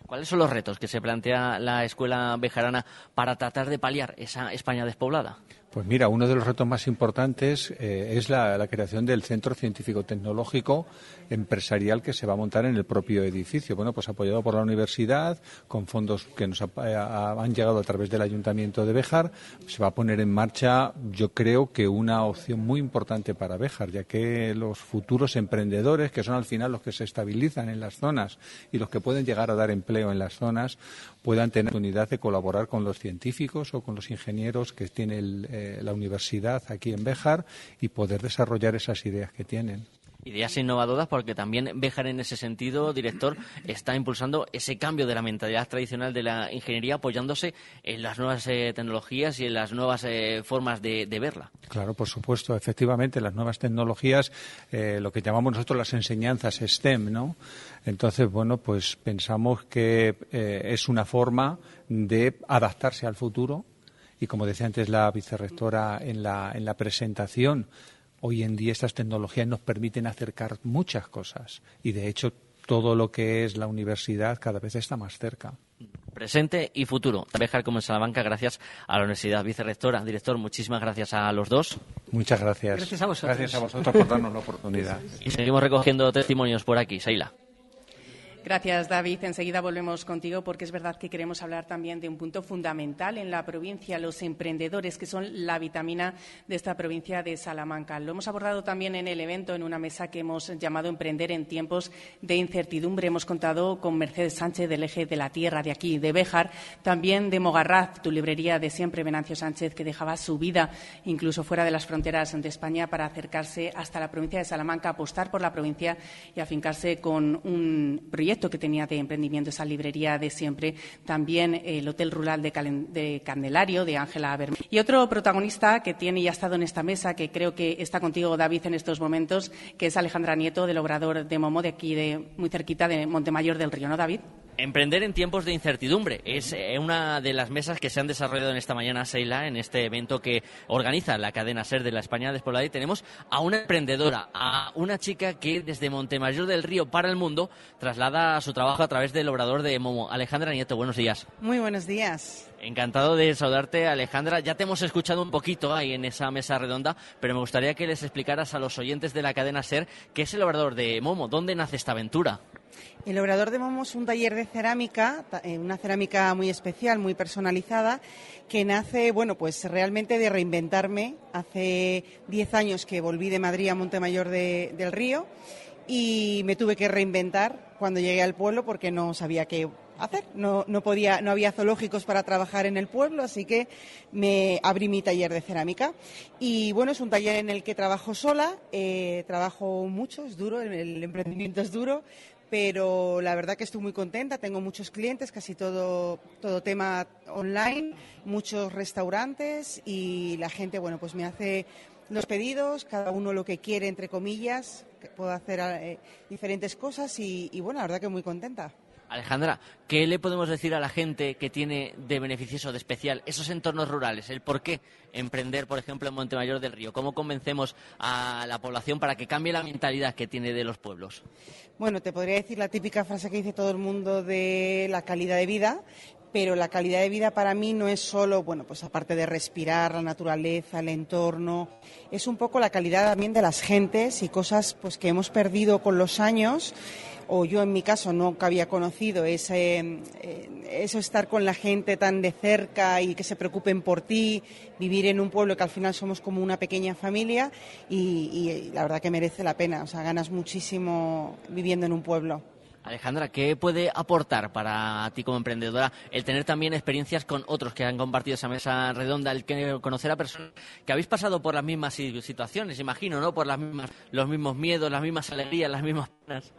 ¿Cuáles son los retos que se plantea la escuela bejarana para tratar de paliar esa España despoblada? Pues mira, uno de los retos más importantes eh, es la, creación del Centro Científico Tecnológico Empresarial que se va a montar en el propio edificio. Bueno, pues apoyado por la universidad, con fondos que nos ha, han llegado a través del Ayuntamiento de Béjar, se va a poner en marcha, yo creo que una opción muy importante para Béjar, ya que los futuros emprendedores, que son al final los que se estabilizan en las zonas y los que pueden llegar a dar empleo en las zonas, puedan tener la oportunidad de colaborar con los científicos o con los ingenieros que tiene el, eh, la universidad aquí en Béjar y poder desarrollar esas ideas que tienen. Ideas innovadoras porque también Béjar en ese sentido, director, está impulsando ese cambio de la mentalidad tradicional de la ingeniería apoyándose en las nuevas eh, tecnologías y en las nuevas eh, formas de, de, verla. Claro, por supuesto, efectivamente, las nuevas tecnologías, eh, lo que llamamos nosotros las enseñanzas STEM, ¿no? Entonces, bueno, pues pensamos que eh, es una forma de adaptarse al futuro y, como decía antes la vicerrectora en la, en la presentación, hoy en día estas tecnologías nos permiten acercar muchas cosas y, de hecho, todo lo que es la universidad cada vez está más cerca. Presente y futuro. Dejar como en Salamanca, gracias a la universidad. Vicerrectora, director, muchísimas gracias a los dos. Muchas gracias. Gracias a vosotros. Gracias a vosotros por darnos la oportunidad. Y seguimos recogiendo testimonios por aquí. Seila. Gracias, David. Enseguida volvemos contigo porque es verdad que queremos hablar también de un punto fundamental en la provincia, los emprendedores, que son la vitamina de esta provincia de Salamanca. Lo hemos abordado también en el evento, en una mesa que hemos llamado Emprender en tiempos de incertidumbre. Hemos contado con Mercedes Sánchez del Eje de la Tierra, de aquí, de Béjar, también de Mogarraz, tu librería de siempre, Venancio Sánchez, que dejaba su vida incluso fuera de las fronteras de España para acercarse hasta la provincia de Salamanca, apostar por la provincia y afincarse con un proyecto que tenía de emprendimiento esa librería de siempre, también el Hotel Rural de, Calen de Candelario, de Ángela Bermúdez. Y otro protagonista que tiene y ha estado en esta mesa, que creo que está contigo, David, en estos momentos, que es Alejandra Nieto, del Obrador de Momo, de aquí, de, muy cerquita de Montemayor del Río, ¿no, David? Emprender en tiempos de incertidumbre es eh, una de las mesas que se han desarrollado en esta mañana, Seila, en este evento que organiza la cadena SER de la España Despoblada. Y tenemos a una emprendedora, a una chica que desde Montemayor del Río para el mundo traslada su trabajo a través del obrador de Momo. Alejandra Nieto, buenos días. Muy buenos días. Encantado de saludarte, Alejandra. Ya te hemos escuchado un poquito ahí en esa mesa redonda, pero me gustaría que les explicaras a los oyentes de la cadena SER qué es el obrador de Momo, dónde nace esta aventura. El Obrador de Momo es un taller de cerámica, una cerámica muy especial, muy personalizada, que nace, bueno, pues realmente de reinventarme. Hace 10 años que volví de Madrid a Montemayor de, del Río y me tuve que reinventar cuando llegué al pueblo porque no sabía qué hacer. No, no, podía, no había zoológicos para trabajar en el pueblo, así que me abrí mi taller de cerámica. Y bueno, es un taller en el que trabajo sola, eh, trabajo mucho, es duro, el emprendimiento es duro, pero la verdad que estoy muy contenta. Tengo muchos clientes, casi todo, todo tema online, muchos restaurantes y la gente, bueno, pues me hace los pedidos, cada uno lo que quiere, entre comillas, puedo hacer eh, diferentes cosas y, y, bueno, la verdad que muy contenta. Alejandra, ¿qué le podemos decir a la gente que tiene de beneficioso, de especial, esos entornos rurales? El por qué emprender, por ejemplo, en Montemayor del Río. ¿Cómo convencemos a la población para que cambie la mentalidad que tiene de los pueblos? Bueno, te podría decir la típica frase que dice todo el mundo de la calidad de vida, pero la calidad de vida para mí no es solo, bueno, pues aparte de respirar la naturaleza, el entorno, es un poco la calidad también de las gentes y cosas pues que hemos perdido con los años o yo en mi caso nunca había conocido ese, eh, eso estar con la gente tan de cerca y que se preocupen por ti, vivir en un pueblo que al final somos como una pequeña familia y, la verdad que merece la pena, o sea, ganas muchísimo viviendo en un pueblo. Alejandra, ¿qué puede aportar para ti como emprendedora el tener también experiencias con otros que han compartido esa mesa redonda, el que conocer a personas que habéis pasado por las mismas situaciones, imagino, ¿no? Por las mismas, los mismos miedos, las mismas alegrías, las mismas penas.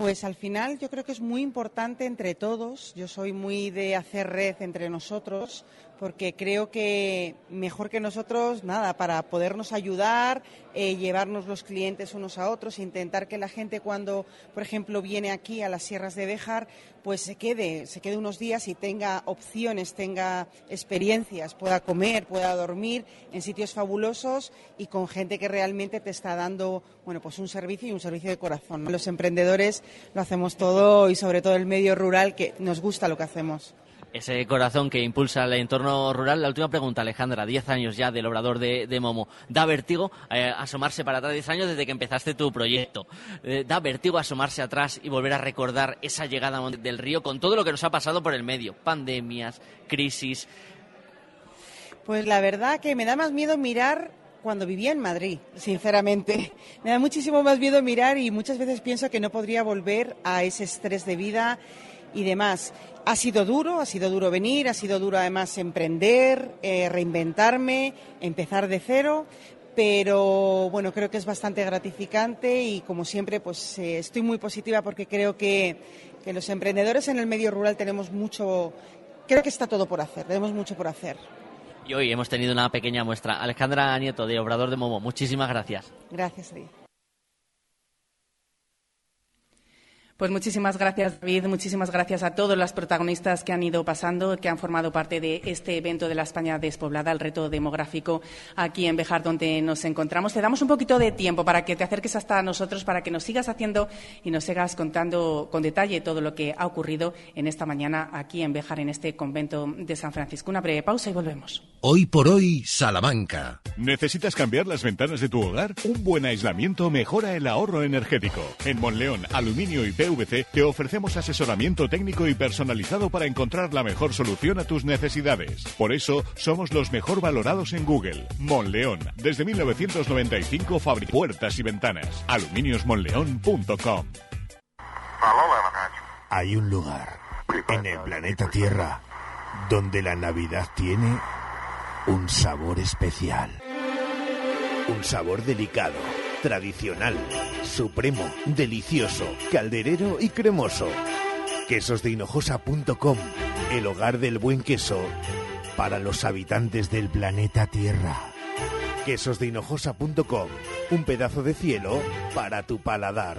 Pues al final yo creo que es muy importante entre todos. Yo soy muy de hacer red entre nosotros porque creo que mejor que nosotros, nada, para podernos ayudar, eh, llevarnos los clientes unos a otros, intentar que la gente cuando, por ejemplo, viene aquí a las sierras de Béjar, pues se quede, se quede unos días y tenga opciones, tenga experiencias, pueda comer, pueda dormir en sitios fabulosos y con gente que realmente te está dando, bueno, pues un servicio y un servicio de corazón. Los emprendedores lo hacemos todo y sobre todo el medio rural que nos gusta lo que hacemos ese corazón que impulsa el entorno rural. La última pregunta, Alejandra, Diez años ya del obrador de, Momo. ¿Da vértigo eh, asomarse para atrás? Diez años desde que empezaste tu proyecto. Eh, ¿Da vértigo asomarse atrás y volver a recordar esa llegada del río con todo lo que nos ha pasado por el medio? Pandemias, crisis. Pues la verdad que me da más miedo mirar cuando vivía en Madrid, sinceramente. Me da muchísimo más miedo mirar y muchas veces pienso que no podría volver a ese estrés de vida y demás. Ha sido duro, ha sido duro venir, ha sido duro además emprender, eh, reinventarme, empezar de cero, pero bueno, creo que es bastante gratificante y como siempre pues eh, estoy muy positiva porque creo que, que los emprendedores en el medio rural tenemos mucho, creo que está todo por hacer, tenemos mucho por hacer. Y hoy hemos tenido una pequeña muestra. Alejandra Nieto, de Obrador de Momo, muchísimas gracias. Gracias, David. Pues muchísimas gracias, David. Muchísimas gracias a todos los protagonistas que han ido pasando, que han formado parte de este evento de la España despoblada, el reto demográfico aquí en Bejar, donde nos encontramos. Te damos un poquito de tiempo para que te acerques hasta nosotros, para que nos sigas haciendo y nos sigas contando con detalle todo lo que ha ocurrido en esta mañana aquí en Bejar, en este convento de San Francisco. Una breve pausa y volvemos. Hoy por hoy, Salamanca. ¿Necesitas cambiar las ventanas de tu hogar? Un buen aislamiento mejora el ahorro energético. En Monleón, Aluminio y PVC te ofrecemos asesoramiento técnico y personalizado para encontrar la mejor solución a tus necesidades. Por eso, somos los mejor valorados en Google. Monleón, desde 1995 fabrica puertas y ventanas. aluminiosmonleón.com. Hay un lugar en el planeta Tierra donde la Navidad tiene un sabor especial. Un sabor delicado, tradicional, supremo, delicioso, calderero y cremoso. Quesosdehinojosa.com, el hogar del buen queso para los habitantes del planeta Tierra. Quesosdehinojosa.com, un pedazo de cielo para tu paladar.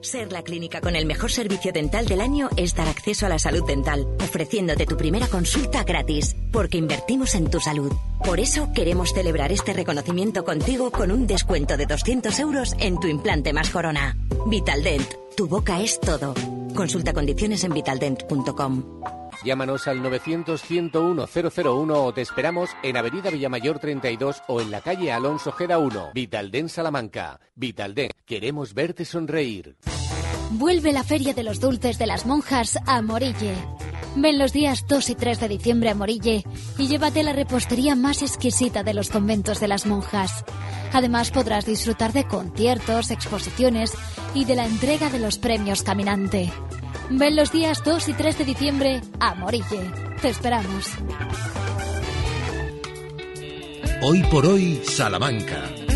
Ser la clínica con el mejor servicio dental del año es dar acceso a la salud dental, ofreciéndote tu primera consulta gratis, porque invertimos en tu salud. Por eso queremos celebrar este reconocimiento contigo con un descuento de 200 euros en tu implante más corona. Vitaldent, tu boca es todo. Consulta condiciones en vitaldent.com. Llámanos al 900-101-001 o te esperamos en Avenida Villamayor 32 o en la calle Alonso Gera 1, Vitalden Salamanca. Vitalden, queremos verte sonreír. Vuelve la Feria de los Dulces de las Monjas a Morille. Ven los días 2 y 3 de diciembre a Morille y llévate la repostería más exquisita de los conventos de las monjas. Además podrás disfrutar de conciertos, exposiciones y de la entrega de los premios Caminante. Ven los días 2 y 3 de diciembre a Morille. Te esperamos. Hoy por hoy, Salamanca.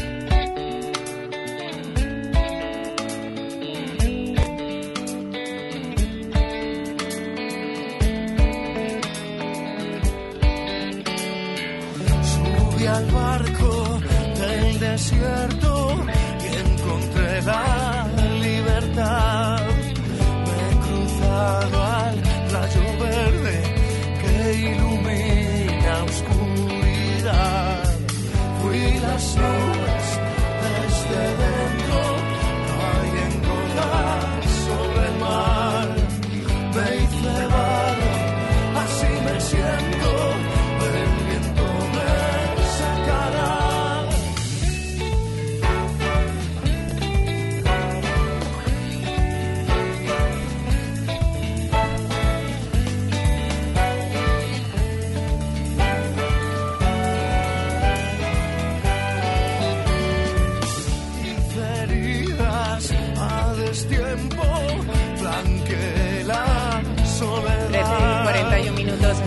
Al barco del desierto y encontré la libertad. Me he cruzado al rayo verde que ilumina oscuridad. Fui las nubes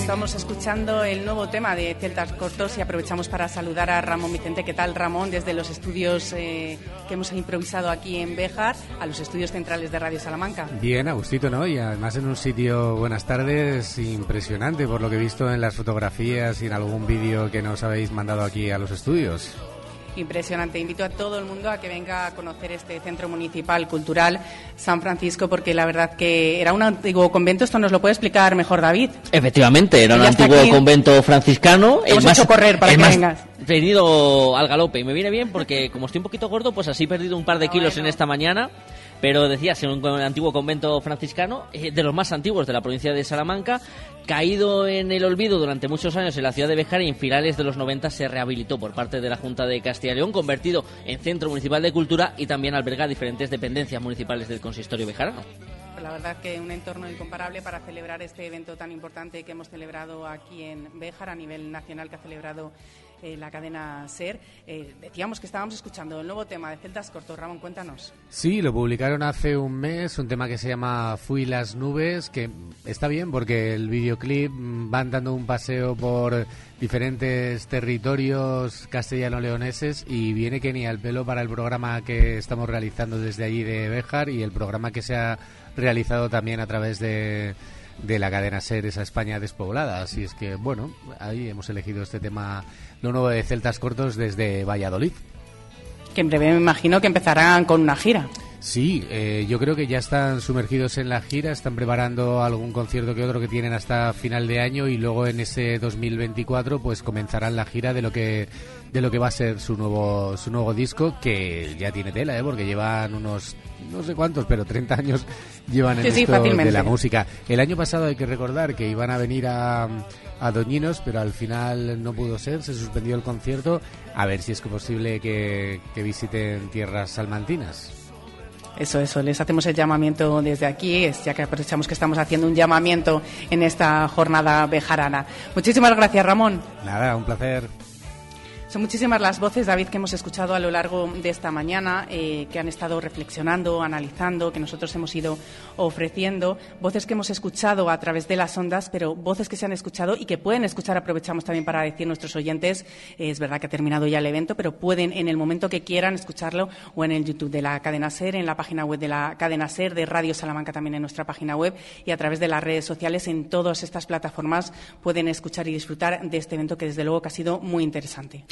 Estamos escuchando el nuevo tema de Celtas Cortos y aprovechamos para saludar a Ramón Vicente. ¿Qué tal, Ramón? Desde los estudios eh, que hemos improvisado aquí en Béjar a los estudios centrales de Radio Salamanca. Bien, Agustito, ¿no? Y además en un sitio, buenas tardes, impresionante por lo que he visto en las fotografías y en algún vídeo que nos habéis mandado aquí a los estudios. Impresionante. Invito a todo el mundo a que venga a conocer este centro municipal cultural San Francisco porque la verdad que era un antiguo convento. Esto nos lo puede explicar mejor David. Efectivamente, era un antiguo aquí. convento franciscano. Hemos hecho correr para el que más vengas. Venido al galope y me viene bien porque como estoy un poquito gordo, pues así he perdido un par de kilos en esta mañana. Pero decía, ser un antiguo convento franciscano, eh, de los más antiguos de la provincia de Salamanca, caído en el olvido durante muchos años en la ciudad de Béjar y en finales de los 90 se rehabilitó por parte de la Junta de Castilla y León, convertido en centro municipal de cultura y también alberga diferentes dependencias municipales del consistorio bejarano. La verdad que un entorno incomparable para celebrar este evento tan importante que hemos celebrado aquí en Béjar a nivel nacional que ha celebrado eh, la cadena SER. Eh, decíamos que estábamos escuchando el nuevo tema de Celtas Cortos. Ramón, cuéntanos. Sí, lo publicaron hace un mes, un tema que se llama Fui las nubes, que está bien porque el videoclip mm, van dando un paseo por diferentes territorios castellano-leoneses y viene que ni al pelo para el programa que estamos realizando desde allí de Béjar y el programa que se ha realizado también a través de, de la cadena SER, esa España despoblada. Así es que, bueno, ahí hemos elegido este tema, lo nuevo de Celtas Cortos desde Valladolid. Que en breve me imagino que empezarán con una gira. Sí, eh, yo creo que ya están sumergidos en la gira, están preparando algún concierto que otro que tienen hasta final de año y luego en ese 2024 pues comenzarán la gira de lo que de lo que va a ser su nuevo su nuevo disco que ya tiene tela, ¿eh? porque llevan unos no sé cuántos, pero 30 años llevan en Sí, sí, esto de la música. El año pasado hay que recordar que iban a venir a, a Doñinos, pero al final no pudo ser, se suspendió el concierto. A ver si es posible que, que visiten tierras salmantinas. Eso, eso, les hacemos el llamamiento desde aquí, ya que aprovechamos que estamos haciendo un llamamiento en esta jornada bejarana. Muchísimas gracias, Ramón. Nada, un placer. Muchísimas las voces, David, que hemos escuchado a lo largo de esta mañana, eh, que han estado reflexionando, analizando, que nosotros hemos ido ofreciendo. Voces que hemos escuchado a través de las ondas, pero voces que se han escuchado y que pueden escuchar. Aprovechamos también para decir nuestros oyentes, es verdad que ha terminado ya el evento, pero pueden en el momento que quieran escucharlo o en el YouTube de la cadena SER, en la página web de la cadena SER, de Radio Salamanca también en nuestra página web y a través de las redes sociales. En todas estas plataformas pueden escuchar y disfrutar de este evento que desde luego que ha sido muy interesante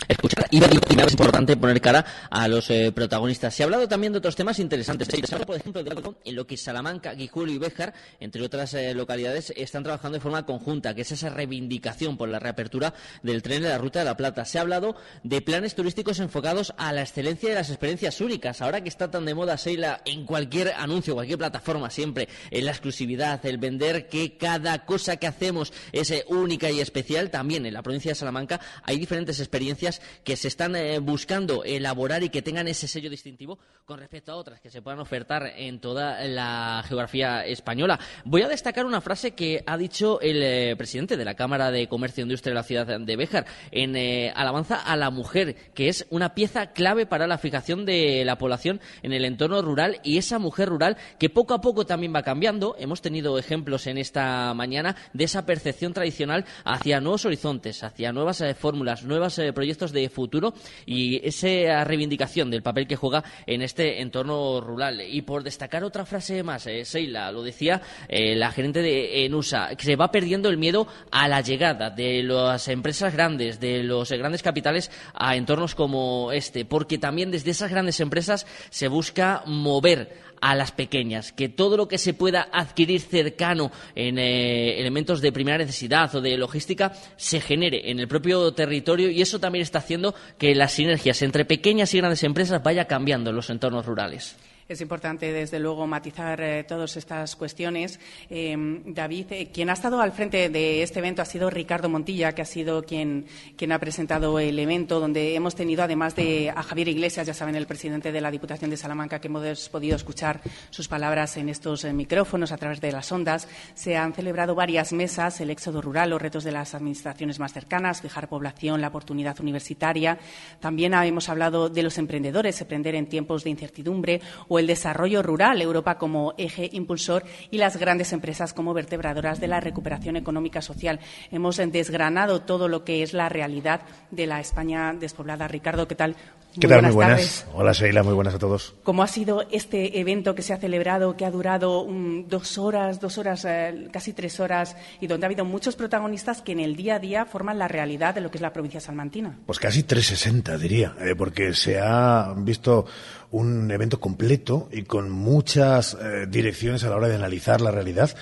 y es importante poner cara a los eh, protagonistas. Se ha hablado también de otros temas interesantes. Se habla, por ejemplo, de en lo que Salamanca, Guijuelo y Béjar, entre otras eh, localidades, están trabajando de forma conjunta, que es esa reivindicación por la reapertura del tren de la Ruta de la Plata. Se ha hablado de planes turísticos enfocados a la excelencia de las experiencias únicas. Ahora que está tan de moda Seila en cualquier anuncio, cualquier plataforma, siempre en la exclusividad, el vender que cada cosa que hacemos es eh, única y especial, también en la provincia de Salamanca hay diferentes experiencias que se están eh, buscando elaborar y que tengan ese sello distintivo con respecto a otras que se puedan ofertar en toda la geografía española. Voy a destacar una frase que ha dicho el eh, presidente de la Cámara de Comercio e Industria de la ciudad de Béjar en eh, alabanza a la mujer, que es una pieza clave para la fijación de la población en el entorno rural y esa mujer rural que poco a poco también va cambiando. Hemos tenido ejemplos en esta mañana de esa percepción tradicional hacia nuevos horizontes, hacia nuevas fórmulas, nuevos proyectos de futuro y esa reivindicación del papel que juega en este entorno rural. Y por destacar otra frase más, eh, Seila, lo decía eh, la gerente de ENUSA, que se va perdiendo el miedo a la llegada de las empresas grandes, de los grandes capitales a entornos como este, porque también desde esas grandes empresas se busca mover a las pequeñas, que todo lo que se pueda adquirir cercano en eh, elementos de primera necesidad o de logística se genere en el propio territorio y eso también está haciendo que las sinergias entre pequeñas y grandes empresas vaya cambiando en los entornos rurales. Es importante, desde luego, matizar eh, todas estas cuestiones. Eh, David, eh, quien ha estado al frente de este evento ha sido Ricardo Montilla, que ha sido quien, quien ha presentado el evento, donde hemos tenido, además de a Javier Iglesias, ya saben, el presidente de la Diputación de Salamanca, que hemos podido escuchar sus palabras en estos micrófonos a través de las ondas. Se han celebrado varias mesas, el éxodo rural, los retos de las administraciones más cercanas, fijar población, la oportunidad universitaria. También hemos hablado de los emprendedores, emprender en tiempos de incertidumbre o desarrollo rural, Europa como eje impulsor y las grandes empresas como vertebradoras de la recuperación económica social. Hemos desgranado todo lo que es la realidad de la España despoblada. Ricardo, ¿qué tal? ¿Qué tal? muy buenas. Hola, Sheila, muy buenas a todos. ¿Cómo ha sido este evento que se ha celebrado, que ha durado dos horas, dos horas, eh, casi tres horas, y donde ha habido muchos protagonistas que en el día a día forman la realidad de lo que es la provincia salmantina? Pues casi 360, diría, eh, porque se ha visto un evento completo y con muchas eh, direcciones a la hora de analizar la realidad,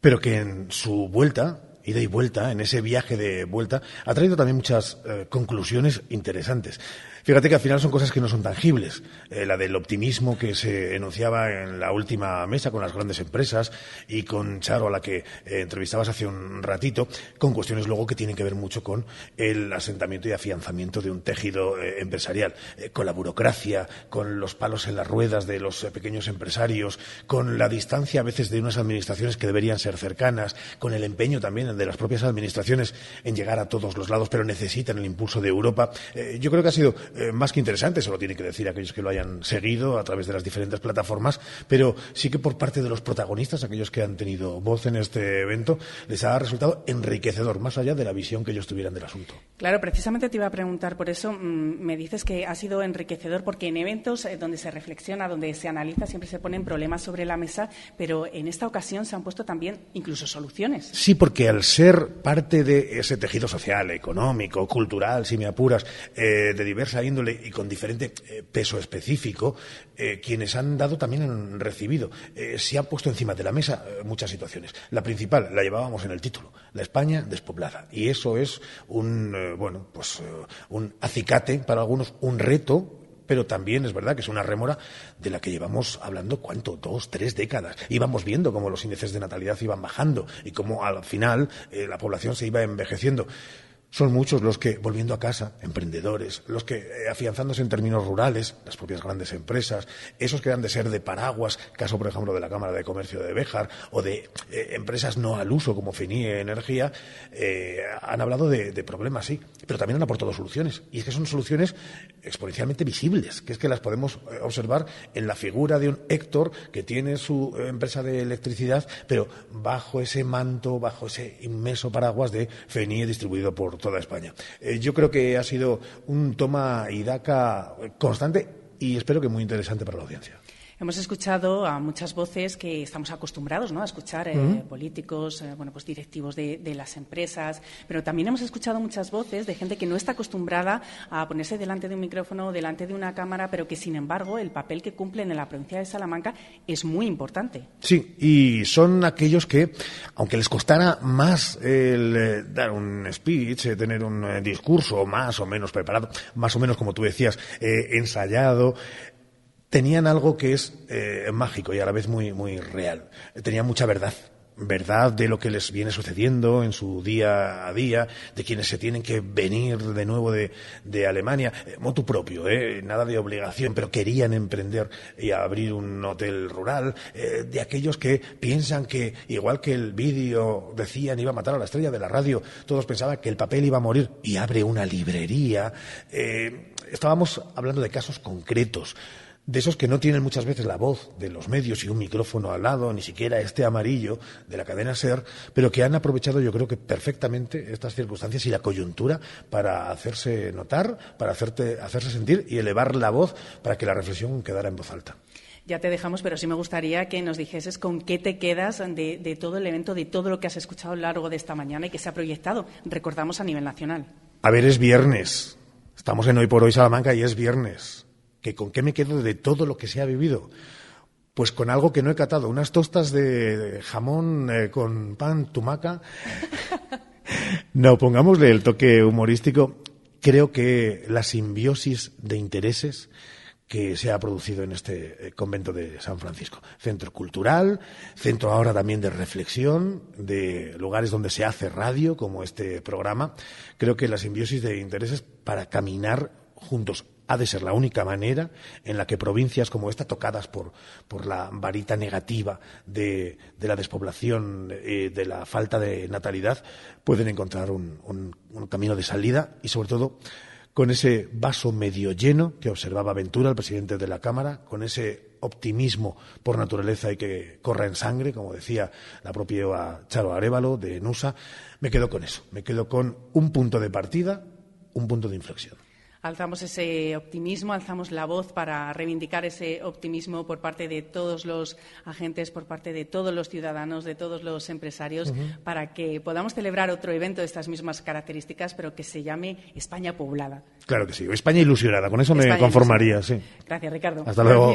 pero que en su vuelta ida y vuelta, en ese viaje de vuelta, ha traído también muchas conclusiones interesantes. Fíjate que al final son cosas que no son tangibles. Eh, la del optimismo que se enunciaba en la última mesa con las grandes empresas y con Charo, a la que eh, entrevistabas hace un ratito, con cuestiones luego que tienen que ver mucho con el asentamiento y afianzamiento de un tejido eh, empresarial, con la burocracia, con los palos en las ruedas de los pequeños empresarios, con la distancia a veces de unas administraciones que deberían ser cercanas, con el empeño también de las propias administraciones en llegar a todos los lados, pero necesitan el impulso de Europa. yo creo que ha sido eh, más que interesante, eso lo tiene que decir aquellos que lo hayan seguido a través de las diferentes plataformas, pero sí que por parte de los protagonistas, aquellos que han tenido voz en este evento, les ha resultado enriquecedor, más allá de la visión que ellos tuvieran del asunto. Claro, precisamente te iba a preguntar por eso. Mm, me dices que ha sido enriquecedor porque en eventos eh, donde se reflexiona, donde se analiza, siempre se ponen problemas sobre la mesa, pero en esta ocasión se han puesto también incluso soluciones. Sí, porque al ser parte de ese tejido social, económico, cultural, si me apuras, eh, de diversa y con diferente eh, peso específico, eh, quienes han dado también han recibido. Eh, se han puesto encima de la mesa muchas situaciones. La principal la llevábamos en el título, la España despoblada. Y eso es un, bueno, pues un acicate para algunos, un reto pero también es verdad que es una rémora de la que llevamos hablando, ¿cuánto? Dos, tres décadas. Íbamos viendo cómo los índices de natalidad iban bajando y cómo al final la población se iba envejeciendo. Son muchos los que, volviendo a casa, emprendedores, los que, eh, afianzándose en términos rurales, las propias grandes empresas, esos que han de ser de paraguas, caso, por ejemplo, de la Cámara de Comercio de Béjar, o de eh, empresas no al uso como FENIE Energía, eh, han hablado de, de, problemas, sí, pero también han aportado soluciones. Y es que son soluciones exponencialmente visibles, que es que las podemos observar en la figura de un Héctor que tiene su empresa de electricidad, pero bajo ese manto, bajo ese inmenso paraguas de FENIE distribuido por toda España. Eh, yo creo que ha sido un toma y daca constante y espero que muy interesante para la audiencia. Hemos escuchado a muchas voces que estamos acostumbrados ¿no? a escuchar, eh, uh -huh. políticos, eh, bueno, pues directivos de, de, las empresas, pero también hemos escuchado muchas voces de gente que no está acostumbrada a ponerse delante de un micrófono, delante de una cámara, pero que sin embargo el papel que cumplen en la provincia de Salamanca es muy importante. Sí, y son aquellos que, aunque les costara más el eh, dar un speech, tener un discurso más o menos preparado, más o menos como tú decías, ensayado, tenían algo que es eh, mágico y a la vez muy, muy real. Tenían mucha verdad. Verdad de lo que les viene sucediendo en su día a día, de quienes se tienen que venir de nuevo de, de Alemania, eh, motu propio, eh, nada de obligación, pero querían emprender y abrir un hotel rural, eh, de aquellos que piensan que, igual que el vídeo decían iba a matar a la estrella de la radio, todos pensaban que el papel iba a morir y abre una librería. Eh, estábamos hablando de casos concretos de esos que no tienen muchas veces la voz de los medios y un micrófono al lado, ni siquiera este amarillo de la cadena SER, pero que han aprovechado yo creo que perfectamente estas circunstancias y la coyuntura para hacerse notar, para hacerte, hacerse sentir y elevar la voz para que la reflexión quedara en voz alta. Ya te dejamos, pero sí me gustaría que nos dijeses con qué te quedas de, de todo el evento, de todo lo que has escuchado a lo largo de esta mañana y que se ha proyectado, recordamos, a nivel nacional. A ver, es viernes. Estamos en Hoy por Hoy Salamanca y es viernes que con qué me quedo de todo lo que se ha vivido. Pues con algo que no he catado, unas tostas de jamón eh, con pan tumaca. (laughs) no, pongámosle el toque humorístico. Creo que la simbiosis de intereses que se ha producido en este eh, convento de San Francisco. Centro cultural, centro ahora también de reflexión, de lugares donde se hace radio, como este programa. Creo que la simbiosis de intereses para caminar juntos ha de ser la única manera en la que provincias como esta, tocadas por, la varita negativa de, la despoblación, eh, de la falta de natalidad, pueden encontrar un, un, un, camino de salida y, sobre todo, con ese vaso medio lleno que observaba Ventura, el presidente de la Cámara, con ese optimismo por naturaleza y que corra en sangre, como decía la propia Charo Arevalo de Nusa, me quedo con eso, me quedo con un punto de partida, un punto de inflexión alzamos ese optimismo, alzamos la voz para reivindicar ese optimismo por parte de todos los agentes, por parte de todos los ciudadanos, de todos los empresarios, uh -huh. para que podamos celebrar otro evento de estas mismas características, pero que se llame España poblada. Claro que sí, España ilusionada, con eso España me conformaría, sí. Gracias, Ricardo. Hasta luego.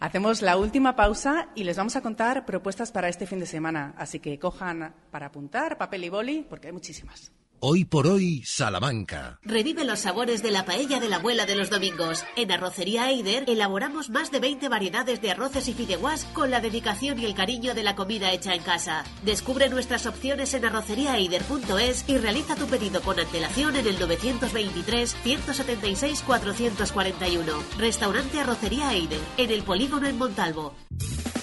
Hacemos la última pausa y les vamos a contar propuestas para este fin de semana, así que cojan para apuntar papel y boli, porque hay muchísimas. Hoy por hoy, Salamanca. Revive los sabores de la paella de la abuela de los domingos. En Arrocería Eider elaboramos más de 20 variedades de arroces y fideguas con la dedicación y el cariño de la comida hecha en casa. Descubre nuestras opciones en arroceriaeider.es y realiza tu pedido con antelación en el 923 176 441. Restaurante Arrocería Eider, en el polígono en Montalvo.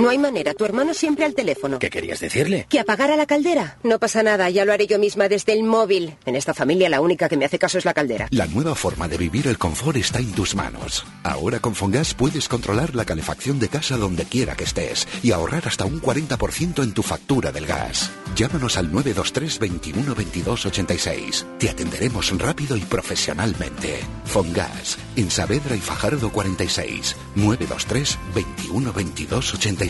No hay manera, tu hermano siempre al teléfono. ¿Qué querías decirle? Que apagara la caldera. No pasa nada, ya lo haré yo misma desde el móvil. En esta familia la única que me hace caso es la caldera. La nueva forma de vivir el confort está en tus manos. Ahora con Fongas puedes controlar la calefacción de casa donde quiera que estés y ahorrar hasta un 40% en tu factura del gas. Llámanos al 923 21 22 86. Te atenderemos rápido y profesionalmente. Fongas, en Saavedra y Fajardo 46. 923 21 22 86.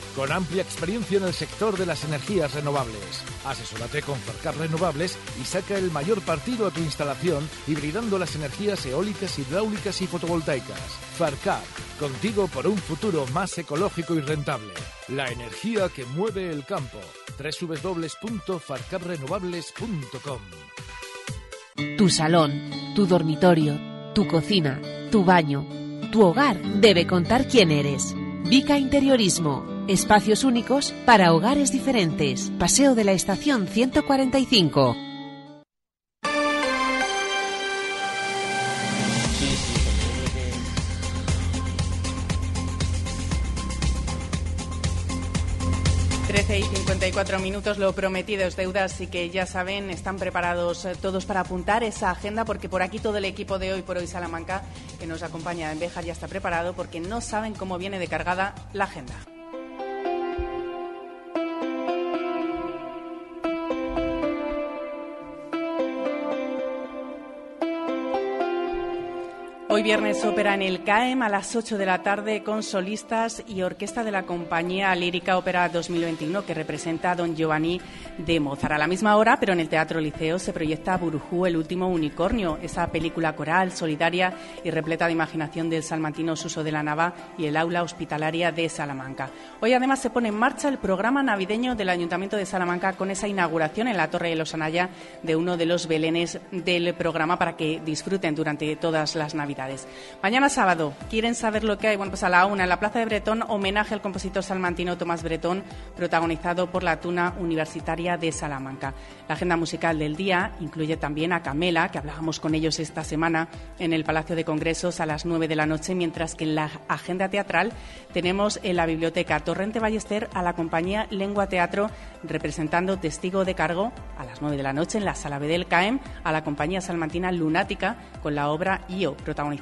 con amplia experiencia en el sector de las energías renovables. Asesórate con Farcap Renovables y saca el mayor partido a tu instalación hibridando las energías eólicas, hidráulicas y fotovoltaicas. Farcap, contigo por un futuro más ecológico y rentable. La energía que mueve el campo. www.farcaprenovables.com Tu salón, tu dormitorio, tu cocina, tu baño, tu hogar debe contar quién eres. Vica Interiorismo. Espacios únicos para hogares diferentes. Paseo de la Estación 145. Trece y 54 minutos, lo prometido es deuda, así que ya saben, están preparados eh, todos para apuntar esa agenda, porque por aquí todo el equipo de hoy por hoy Salamanca, que nos acompaña en Béjar, ya está preparado, porque no saben cómo viene de cargada la agenda. Hoy viernes ópera en el CAEM a las 8 de la tarde con solistas y orquesta de la compañía Lírica Ópera 2021 que representa a Don Giovanni de Mozart. A la misma hora, pero en el Teatro Liceo, se proyecta Burujú, el último unicornio, esa película coral, solidaria y repleta de imaginación del salmantino Suso de la Nava y el aula hospitalaria de Salamanca. Hoy además se pone en marcha el programa navideño del Ayuntamiento de Salamanca con esa inauguración en la Torre de los Anaya de uno de los belenes del programa para que disfruten durante todas las Navidades. Mañana sábado, ¿quieren saber lo que hay? Bueno, pues a la una, en la Plaza de Bretón, homenaje al compositor salmantino Tomás Bretón, protagonizado por la Tuna Universitaria de Salamanca. La agenda musical del día incluye también a Camela, que hablábamos con ellos esta semana en el Palacio de Congresos a las nueve de la noche, mientras que en la agenda teatral tenemos en la Biblioteca Torrente Ballester a la compañía Lengua Teatro, representando Testigo de Cargo a las nueve de la noche en la Sala B del CAEM, a la compañía salmantina Lunática con la obra IO, protagonizada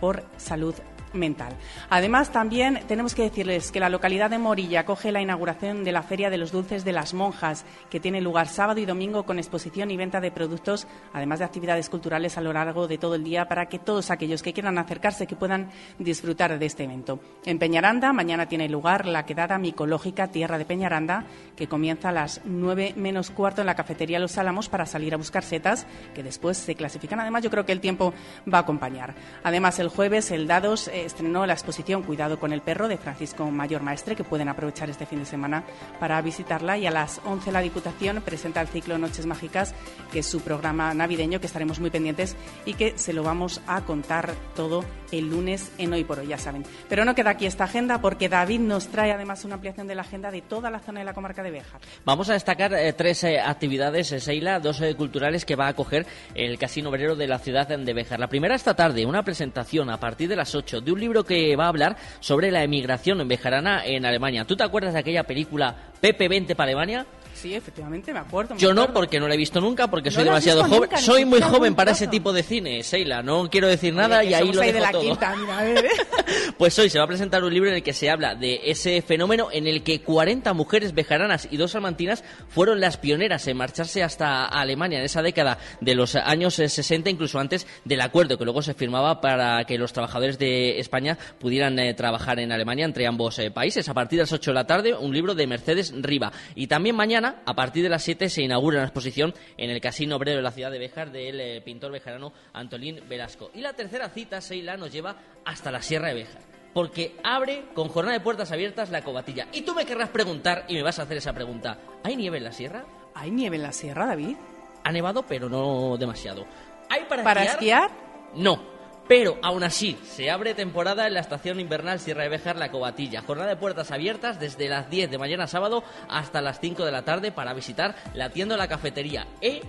por Salud Mental. Además, también tenemos que decirles que la localidad de Morilla acoge la inauguración de la Feria de los Dulces de las Monjas, que tiene lugar sábado y domingo con exposición y venta de productos, además de actividades culturales a lo largo de todo el día, para que todos aquellos que quieran acercarse que puedan disfrutar de este evento. En Peñaranda, mañana tiene lugar la quedada micológica Tierra de Peñaranda, que comienza a las nueve menos cuarto en la cafetería Los Álamos para salir a buscar setas, que después se clasifican. Además, yo creo que el tiempo va a acompañar. Además, el jueves, el Dados eh, estrenó la exposición Cuidado con el perro de Francisco Mayor Maestre, que pueden aprovechar este fin de semana para visitarla. Y a las 11 la Diputación presenta el ciclo Noches Mágicas, que es su programa navideño, que estaremos muy pendientes y que se lo vamos a contar todo el lunes en Hoy por Hoy, ya saben. Pero no queda aquí esta agenda porque David nos trae además una ampliación de la agenda de toda la zona de la comarca de Béjar. Vamos a destacar eh, tres eh, actividades, eh, Seila, dos culturales que va a acoger el Casino Obrero de la ciudad de Béjar. La primera esta tarde, una presentación a partir de las 8 de un libro que va a hablar sobre la emigración bejarana en Alemania. ¿Tú te acuerdas de aquella película Pepe 20 para Alemania? Sí, efectivamente, me acuerdo. me Yo no, acuerdo. porque no la he visto nunca, porque ¿No soy demasiado joven. nunca? Soy muy joven para ese tipo de cine, Seila. No quiero decir nada Oye, y ahí lo dejo de la todo. quinta, mira, a ver, ¿eh? (laughs) Pues hoy se va a presentar un libro en el que se habla de ese fenómeno en el que 40 mujeres bejaranas y dos salmantinas fueron las pioneras en marcharse hasta Alemania en esa década de los años eh, 60, incluso antes del acuerdo que luego se firmaba para que los trabajadores de España pudieran eh, trabajar en Alemania entre ambos eh, países. A partir de las 8 de la tarde, un libro de Mercedes Riva. Y también mañana, a partir de las 7, se inaugura una exposición en el Casino Obrero de la ciudad de Béjar del eh, pintor bejarano Antolín Velasco. Y la tercera cita, Seila, nos lleva hasta la Sierra de Béjar. Porque abre con jornada de puertas abiertas la cobatilla. Y tú me querrás preguntar, y me vas a hacer esa pregunta: ¿hay nieve en la sierra? ¿Hay nieve en la sierra, David? Ha nevado, pero no demasiado. ¿Hay para, ¿Para esquiar? No. Pero aún así, se abre temporada en la estación invernal Sierra de Béjar La Cobatilla. Jornada de puertas abiertas desde las 10 de mañana sábado hasta las 5 de la tarde para visitar la tienda o la cafetería. Y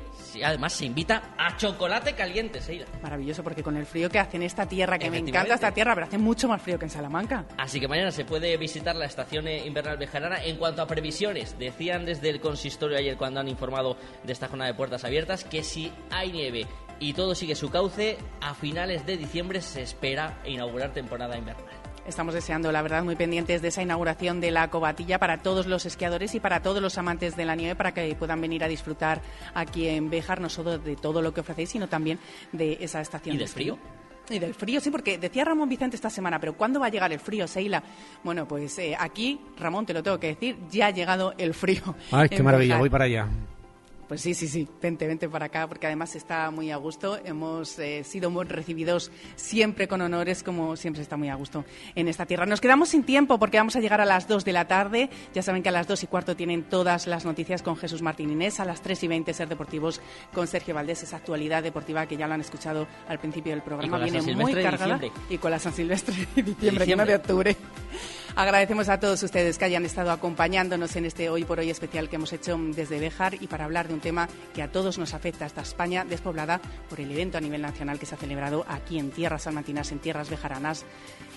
además se invita a chocolate caliente, Seila. Maravilloso, porque con el frío que hace en esta tierra, que me encanta esta tierra, pero hace mucho más frío que en Salamanca. Así que mañana se puede visitar la estación invernal bejarana. En cuanto a previsiones, decían desde el consistorio ayer cuando han informado de esta jornada de puertas abiertas que si hay nieve y todo sigue su cauce, a finales de diciembre se espera inaugurar temporada invernal. Estamos deseando, la verdad, muy pendientes de esa inauguración de la cobatilla para todos los esquiadores y para todos los amantes de la nieve para que puedan venir a disfrutar aquí en Béjar, no solo de todo lo que ofrecéis, sino también de esa estación. ¿Y del frío? Y del frío, sí, porque decía Ramón Vicente esta semana, pero ¿cuándo va a llegar el frío, Seila? Bueno, pues eh, aquí, Ramón, te lo tengo que decir, ya ha llegado el frío. Ay, qué maravilla, voy para allá. Pues sí, sí, sí, vente, vente para acá, porque además está muy a gusto. Hemos eh, sido muy recibidos siempre con honores, como siempre está muy a gusto en esta tierra. Nos quedamos sin tiempo porque vamos a llegar a las 2 de la tarde. Ya saben que a las 2 y cuarto tienen todas las noticias con Jesús Martín Inés. A las 3 y 20 Ser Deportivos con Sergio Valdés, esa actualidad deportiva que ya lo han escuchado al principio del programa. Viene muy cargada. Y con la San Silvestre de diciembre, que no de octubre. Agradecemos a todos ustedes que hayan estado acompañándonos en este Hoy por Hoy especial que hemos hecho desde Bejar y para hablar de un tema que a todos nos afecta, esta España despoblada por el evento a nivel nacional que se ha celebrado aquí en tierras salmantinas, en tierras bejaranas,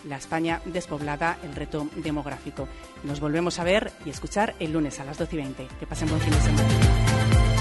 la España despoblada, el reto demográfico. Nos volvemos a ver y escuchar el lunes a las 12 y 20. Que pasen buen fin de semana.